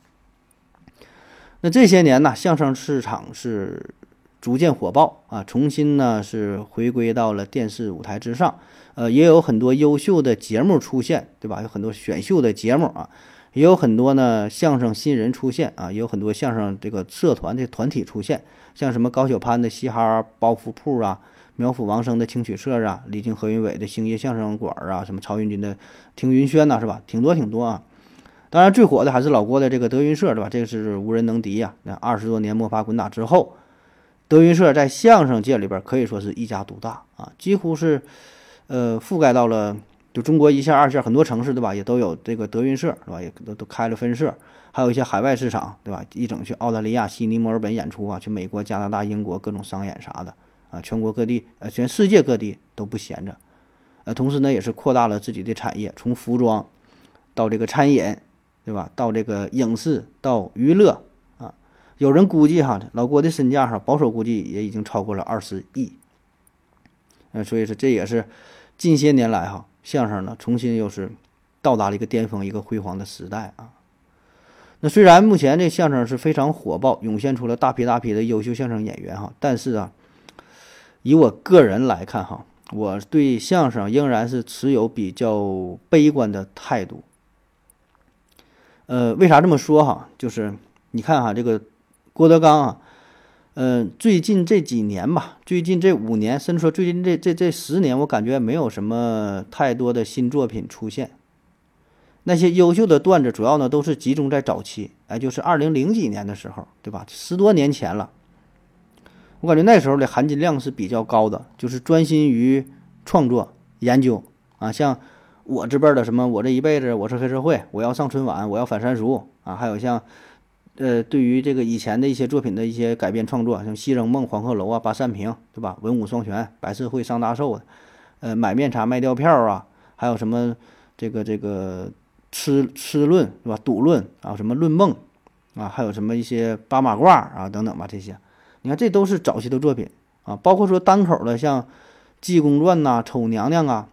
那这些年呢，相声市场是逐渐火爆啊，重新呢是回归到了电视舞台之上。呃，也有很多优秀的节目出现，对吧？有很多选秀的节目啊，也有很多呢相声新人出现啊，也有很多相声这个社团的团体出现，像什么高晓攀的嘻哈包袱铺啊，苗阜王声的青曲社啊，李菁何云伟的星夜相声馆啊，什么曹云金的听云轩呐，是吧？挺多挺多啊。当然最火的还是老郭的这个德云社，对吧？这个是无人能敌呀。那二十多年摸爬滚打之后，德云社在相声界里边可以说是一家独大啊，几乎是。呃，覆盖到了就中国一线、二线很多城市，对吧？也都有这个德云社，是吧？也都都开了分社，还有一些海外市场，对吧？一整去澳大利亚、悉尼、墨尔本演出啊，去美国、加拿大、英国各种商演啥的啊，全国各地，呃，全世界各地都不闲着。呃，同时呢，也是扩大了自己的产业，从服装到这个餐饮，对吧？到这个影视，到娱乐啊。有人估计哈，老郭的身价哈，保守估计也已经超过了二十亿。嗯，所以说这也是。近些年来，哈相声呢重新又是到达了一个巅峰、一个辉煌的时代啊。那虽然目前这相声是非常火爆，涌现出了大批大批的优秀相声演员哈，但是啊，以我个人来看哈，我对相声仍然是持有比较悲观的态度。呃，为啥这么说哈？就是你看哈，这个郭德纲啊。嗯，最近这几年吧，最近这五年，甚至说最近这这这十年，我感觉没有什么太多的新作品出现。那些优秀的段子，主要呢都是集中在早期，哎，就是二零零几年的时候，对吧？十多年前了。我感觉那时候的含金量是比较高的，就是专心于创作研究啊，像我这辈儿的什么，我这一辈子我是黑社会，我要上春晚，我要反三俗啊，还有像。呃，对于这个以前的一些作品的一些改编创作，像《西征梦》《黄鹤楼》啊，《八扇屏》，对吧？文武双全，《白社会》上大寿，呃，买面茶卖吊票啊，还有什么这个这个吃吃论是吧？赌论啊，什么论梦啊，还有什么一些八马褂啊等等吧，这些，你看这都是早期的作品啊，包括说单口的像《济公传》呐，《丑娘娘》啊，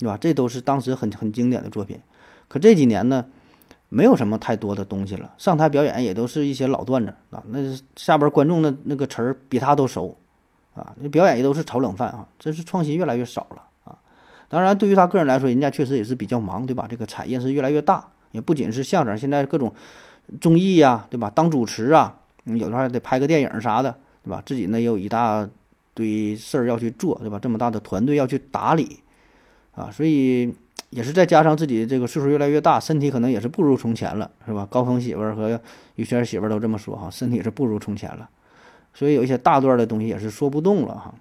对吧？这都是当时很很经典的作品。可这几年呢？没有什么太多的东西了，上台表演也都是一些老段子啊。那下边观众的那个词儿比他都熟啊，那表演也都是炒冷饭啊，真是创新越来越少了啊。当然，对于他个人来说，人家确实也是比较忙，对吧？这个产业是越来越大，也不仅是相声，现在各种综艺呀，对吧？当主持啊，有的话得拍个电影啥的，对吧？自己呢也有一大堆事儿要去做，对吧？这么大的团队要去打理啊，所以。也是再加上自己这个岁数越来越大，身体可能也是不如从前了，是吧？高峰媳妇儿和于谦媳妇儿都这么说哈，身体是不如从前了，所以有一些大段的东西也是说不动了哈。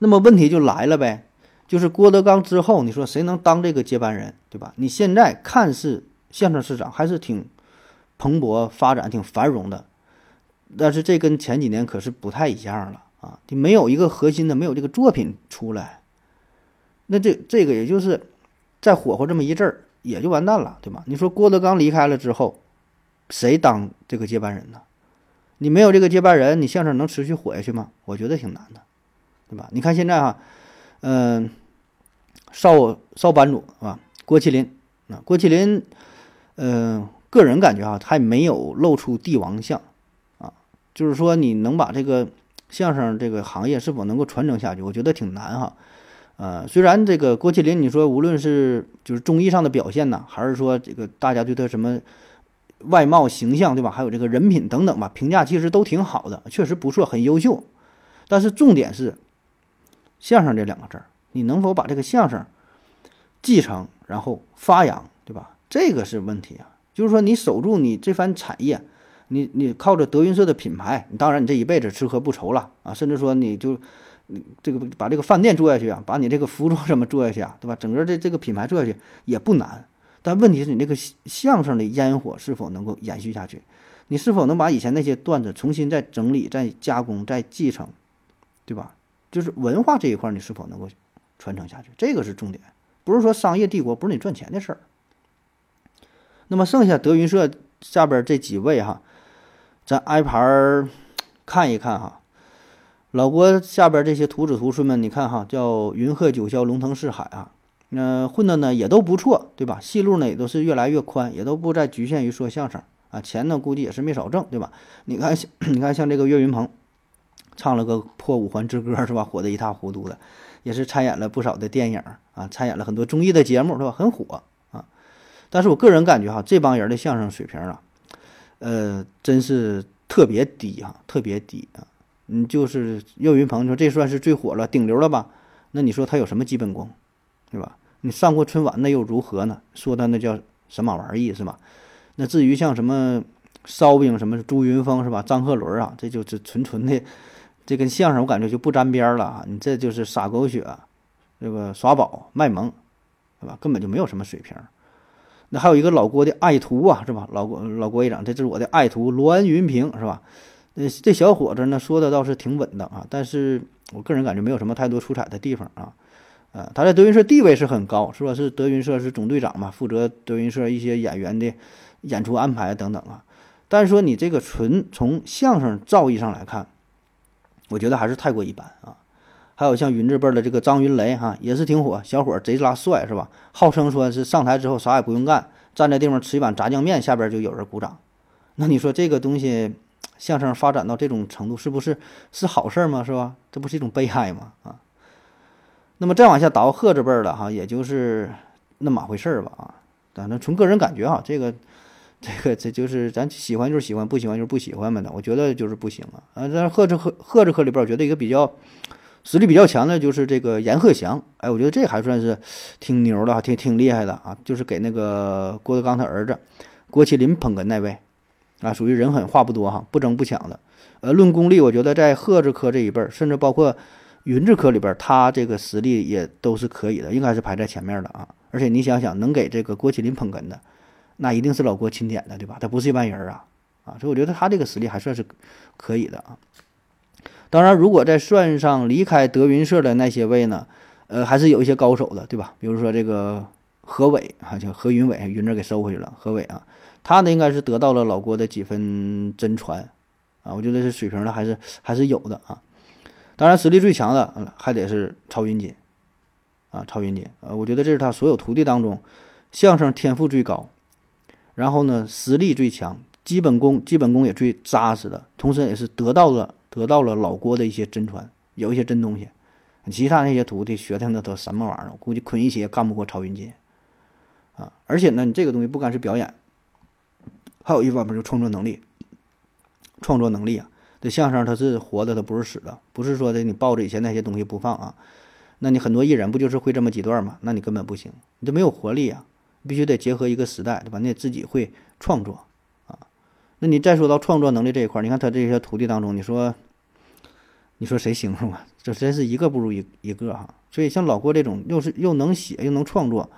那么问题就来了呗，就是郭德纲之后，你说谁能当这个接班人，对吧？你现在看似相声市场还是挺蓬勃发展、挺繁荣的，但是这跟前几年可是不太一样了啊！你没有一个核心的，没有这个作品出来。那这这个也就是再火火这么一阵儿，也就完蛋了，对吧？你说郭德纲离开了之后，谁当这个接班人呢？你没有这个接班人，你相声能持续火下去吗？我觉得挺难的，对吧？你看现在哈，嗯、少少班主啊，郭麒麟啊，郭麒麟，嗯、个人感觉啊，还没有露出帝王相啊，就是说你能把这个相声这个行业是否能够传承下去，我觉得挺难哈。呃，虽然这个郭麒麟，你说无论是就是综艺上的表现呢，还是说这个大家对他什么外貌形象，对吧？还有这个人品等等吧，评价其实都挺好的，确实不错，很优秀。但是重点是相声这两个字儿，你能否把这个相声继承，然后发扬，对吧？这个是问题啊。就是说，你守住你这番产业，你你靠着德云社的品牌，你当然你这一辈子吃喝不愁了啊，甚至说你就。这个把这个饭店做下去啊，把你这个服装什么做下去啊，对吧？整个这这个品牌做下去也不难，但问题是你这个相声的烟火是否能够延续下去？你是否能把以前那些段子重新再整理、再加工、再继承，对吧？就是文化这一块，你是否能够传承下去？这个是重点，不是说商业帝国不是你赚钱的事儿。那么剩下德云社下边这几位哈，咱挨排看一看哈。老郭下边这些徒子徒孙们，你看哈，叫云鹤九霄，龙腾四海啊，那、混的呢也都不错，对吧？戏路呢也都是越来越宽，也都不再局限于说相声啊，钱呢估计也是没少挣，对吧？你看，你看像这个岳云鹏，唱了个破五环之歌是吧？火得一塌糊涂的，也是参演了不少的电影啊，参演了很多综艺的节目是吧？很火啊。但是我个人感觉哈，这帮人的相声水平啊，呃，真是特别低哈，特别低啊。嗯，就是岳云鹏，说这算是最火了、顶流了吧？那你说他有什么基本功，对吧？你上过春晚那又如何呢？说他那叫什么玩意是吧？那至于像什么烧饼、什么朱云峰是吧？张鹤伦啊，这就是纯纯的，这跟相声我感觉就不沾边了啊！你这就是撒狗血，这个耍宝卖萌，对吧？根本就没有什么水平。那还有一个老郭的爱徒啊，是吧？老郭老郭一长，这就是我的爱徒栾云平，是吧？呃，这小伙子呢说的倒是挺稳当啊，但是我个人感觉没有什么太多出彩的地方啊。呃，他在德云社地位是很高，说是德云社是总队长嘛，负责德云社一些演员的演出安排等等啊。但是说你这个纯从相声造诣上来看，我觉得还是太过一般啊。还有像云字辈的这个张云雷哈，也是挺火，小伙贼拉帅是吧？号称说是上台之后啥也不用干，站在地方吃一碗炸酱面，下边就有人鼓掌。那你说这个东西？相声发展到这种程度，是不是是好事吗？是吧？这不是一种悲哀吗？啊，那么再往下倒贺字辈儿的哈，也就是那么回事儿吧啊。反正从个人感觉哈，这个这个这就是咱喜欢就是喜欢，不喜欢就是不喜欢嘛的。我觉得就是不行啊。啊，在贺字贺贺字科里边，我觉得一个比较实力比较强的就是这个阎鹤祥。哎，我觉得这还算是挺牛的，挺挺厉害的啊。就是给那个郭德纲他儿子郭麒麟捧哏那位。啊，属于人狠话不多哈，不争不抢的。呃，论功力，我觉得在贺字科这一辈儿，甚至包括云字科里边，他这个实力也都是可以的，应该是排在前面的啊。而且你想想，能给这个郭麒麟捧哏的，那一定是老郭钦点的，对吧？他不是一般人啊啊！所以我觉得他这个实力还算是可以的啊。当然，如果再算上离开德云社的那些位呢，呃，还是有一些高手的，对吧？比如说这个何伟啊，叫何云伟，云字给收回去了，何伟啊。他呢，应该是得到了老郭的几分真传，啊，我觉得这水平呢还是还是有的啊。当然，实力最强的还得是曹云金，啊，曹云金，呃，我觉得这是他所有徒弟当中相声天赋最高，然后呢，实力最强，基本功基本功也最扎实的，同时也是得到了得到了老郭的一些真传，有一些真东西。其他那些徒弟学的那都什么玩意儿？我估计昆一也干不过曹云金，啊，而且呢，你这个东西不干是表演。还有一方面就创作能力，创作能力啊，这相声它是活的，它不是死的，不是说的你抱着以前那些东西不放啊，那你很多艺人不就是会这么几段吗？那你根本不行，你这没有活力啊，必须得结合一个时代，对吧？你得自己会创作啊。那你再说到创作能力这一块，你看他这些徒弟当中，你说，你说谁形容啊？这真是一个不如一一个哈。所以像老郭这种，又是又能写又能创作，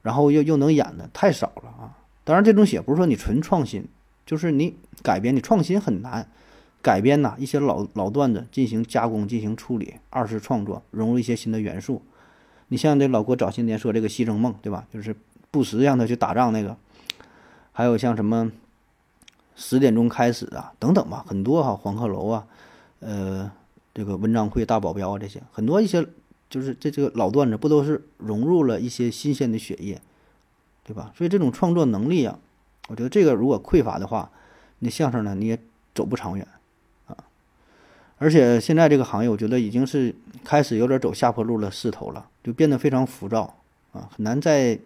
然后又又能演的太少了啊。当然，这种写不是说你纯创新，就是你改编，你创新很难。改编呐，一些老老段子进行加工、进行处理，二次创作，融入一些新的元素。你像这老郭早些年说这个《西征梦》，对吧？就是不时让他去打仗那个，还有像什么十点钟开始啊等等吧，很多哈黄鹤楼啊，呃，这个文章会大保镖啊这些很多一些就是这这个老段子不都是融入了一些新鲜的血液，对吧？所以这种创作能力啊，我觉得这个如果匮乏的话，那相声呢你也走不长远啊。而且现在这个行业，我觉得已经是开始有点走下坡路的势头了，就变得非常浮躁啊，很难再。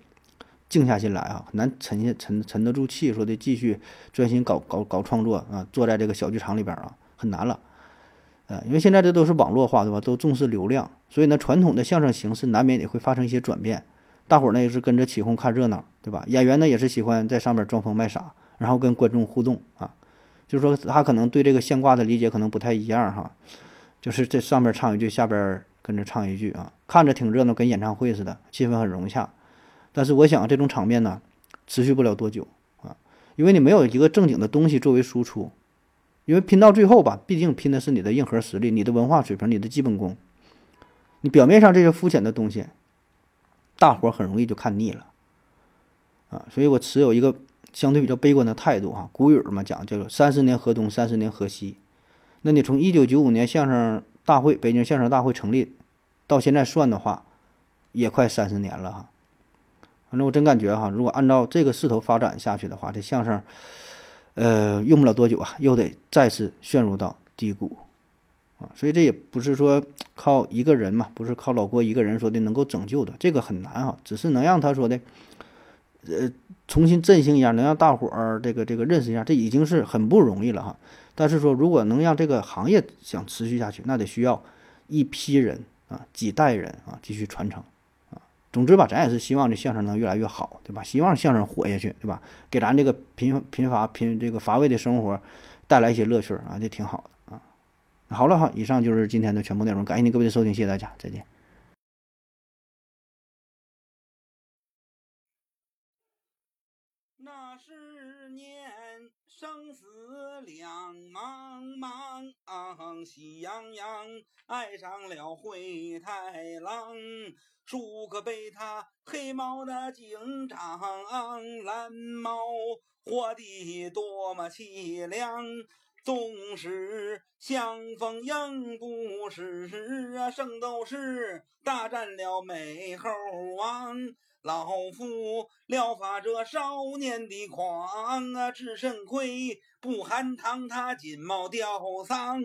静下心来啊，很难沉下沉沉得住气，说的继续专心搞搞搞创作啊，坐在这个小剧场里边啊，很难了，呃，因为现在这都是网络化，对吧？都重视流量，所以呢，传统的相声形式难免也会发生一些转变。大伙儿呢也是跟着起哄看热闹，对吧？演员呢也是喜欢在上面装疯卖傻，然后跟观众互动啊，就是说他可能对这个现挂的理解可能不太一样哈，就是这上面唱一句，下边跟着唱一句啊，看着挺热闹，跟演唱会似的，气氛很融洽。但是我想这种场面呢，持续不了多久啊，因为你没有一个正经的东西作为输出，因为拼到最后吧，毕竟拼的是你的硬核实力、你的文化水平、你的基本功。你表面上这些肤浅的东西，大伙儿很容易就看腻了啊。所以我持有一个相对比较悲观的态度哈。古语嘛讲叫做“三十年河东，三十年河西”。那你从一九九五年相声大会北京相声大会成立到现在算的话，也快三十年了哈。反正我真感觉哈，如果按照这个势头发展下去的话，这相声，呃，用不了多久啊，又得再次陷入到低谷，啊，所以这也不是说靠一个人嘛，不是靠老郭一个人说的能够拯救的，这个很难哈，只是能让他说的，呃，重新振兴一下，能让大伙儿这个这个认识一下，这已经是很不容易了哈。但是说，如果能让这个行业想持续下去，那得需要一批人啊，几代人啊，继续传承。总之吧，咱也是希望这相声能越来越好，对吧？希望相声火下去，对吧？给咱这个贫贫乏贫这个乏味的生活带来一些乐趣啊，这挺好的。好了哈，以上就是今天的全部内容，感谢您各位的收听，谢谢大家，再见。那十年生死两茫茫，喜洋洋爱上了灰太狼。舒克贝塔黑猫的警长，蓝猫活的多么凄凉，纵使相逢应不识啊！圣斗士大战了美猴王。老夫疗法这少年的狂啊，只肾亏不含糖，他金毛吊丧，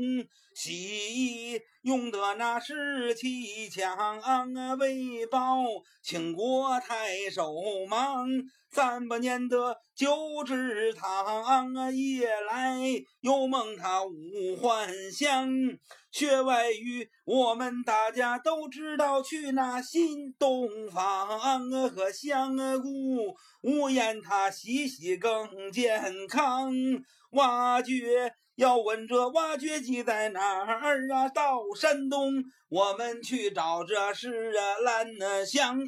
西用的那是气强啊，为报倾国太守忙，三百年的九芝堂啊，夜来又梦他五幻香。学外语，我们大家都知道，去那新东方啊和香菇，无言他洗洗更健康。挖掘要问这挖掘机在哪儿啊？到山东，我们去找，这是啊蓝香。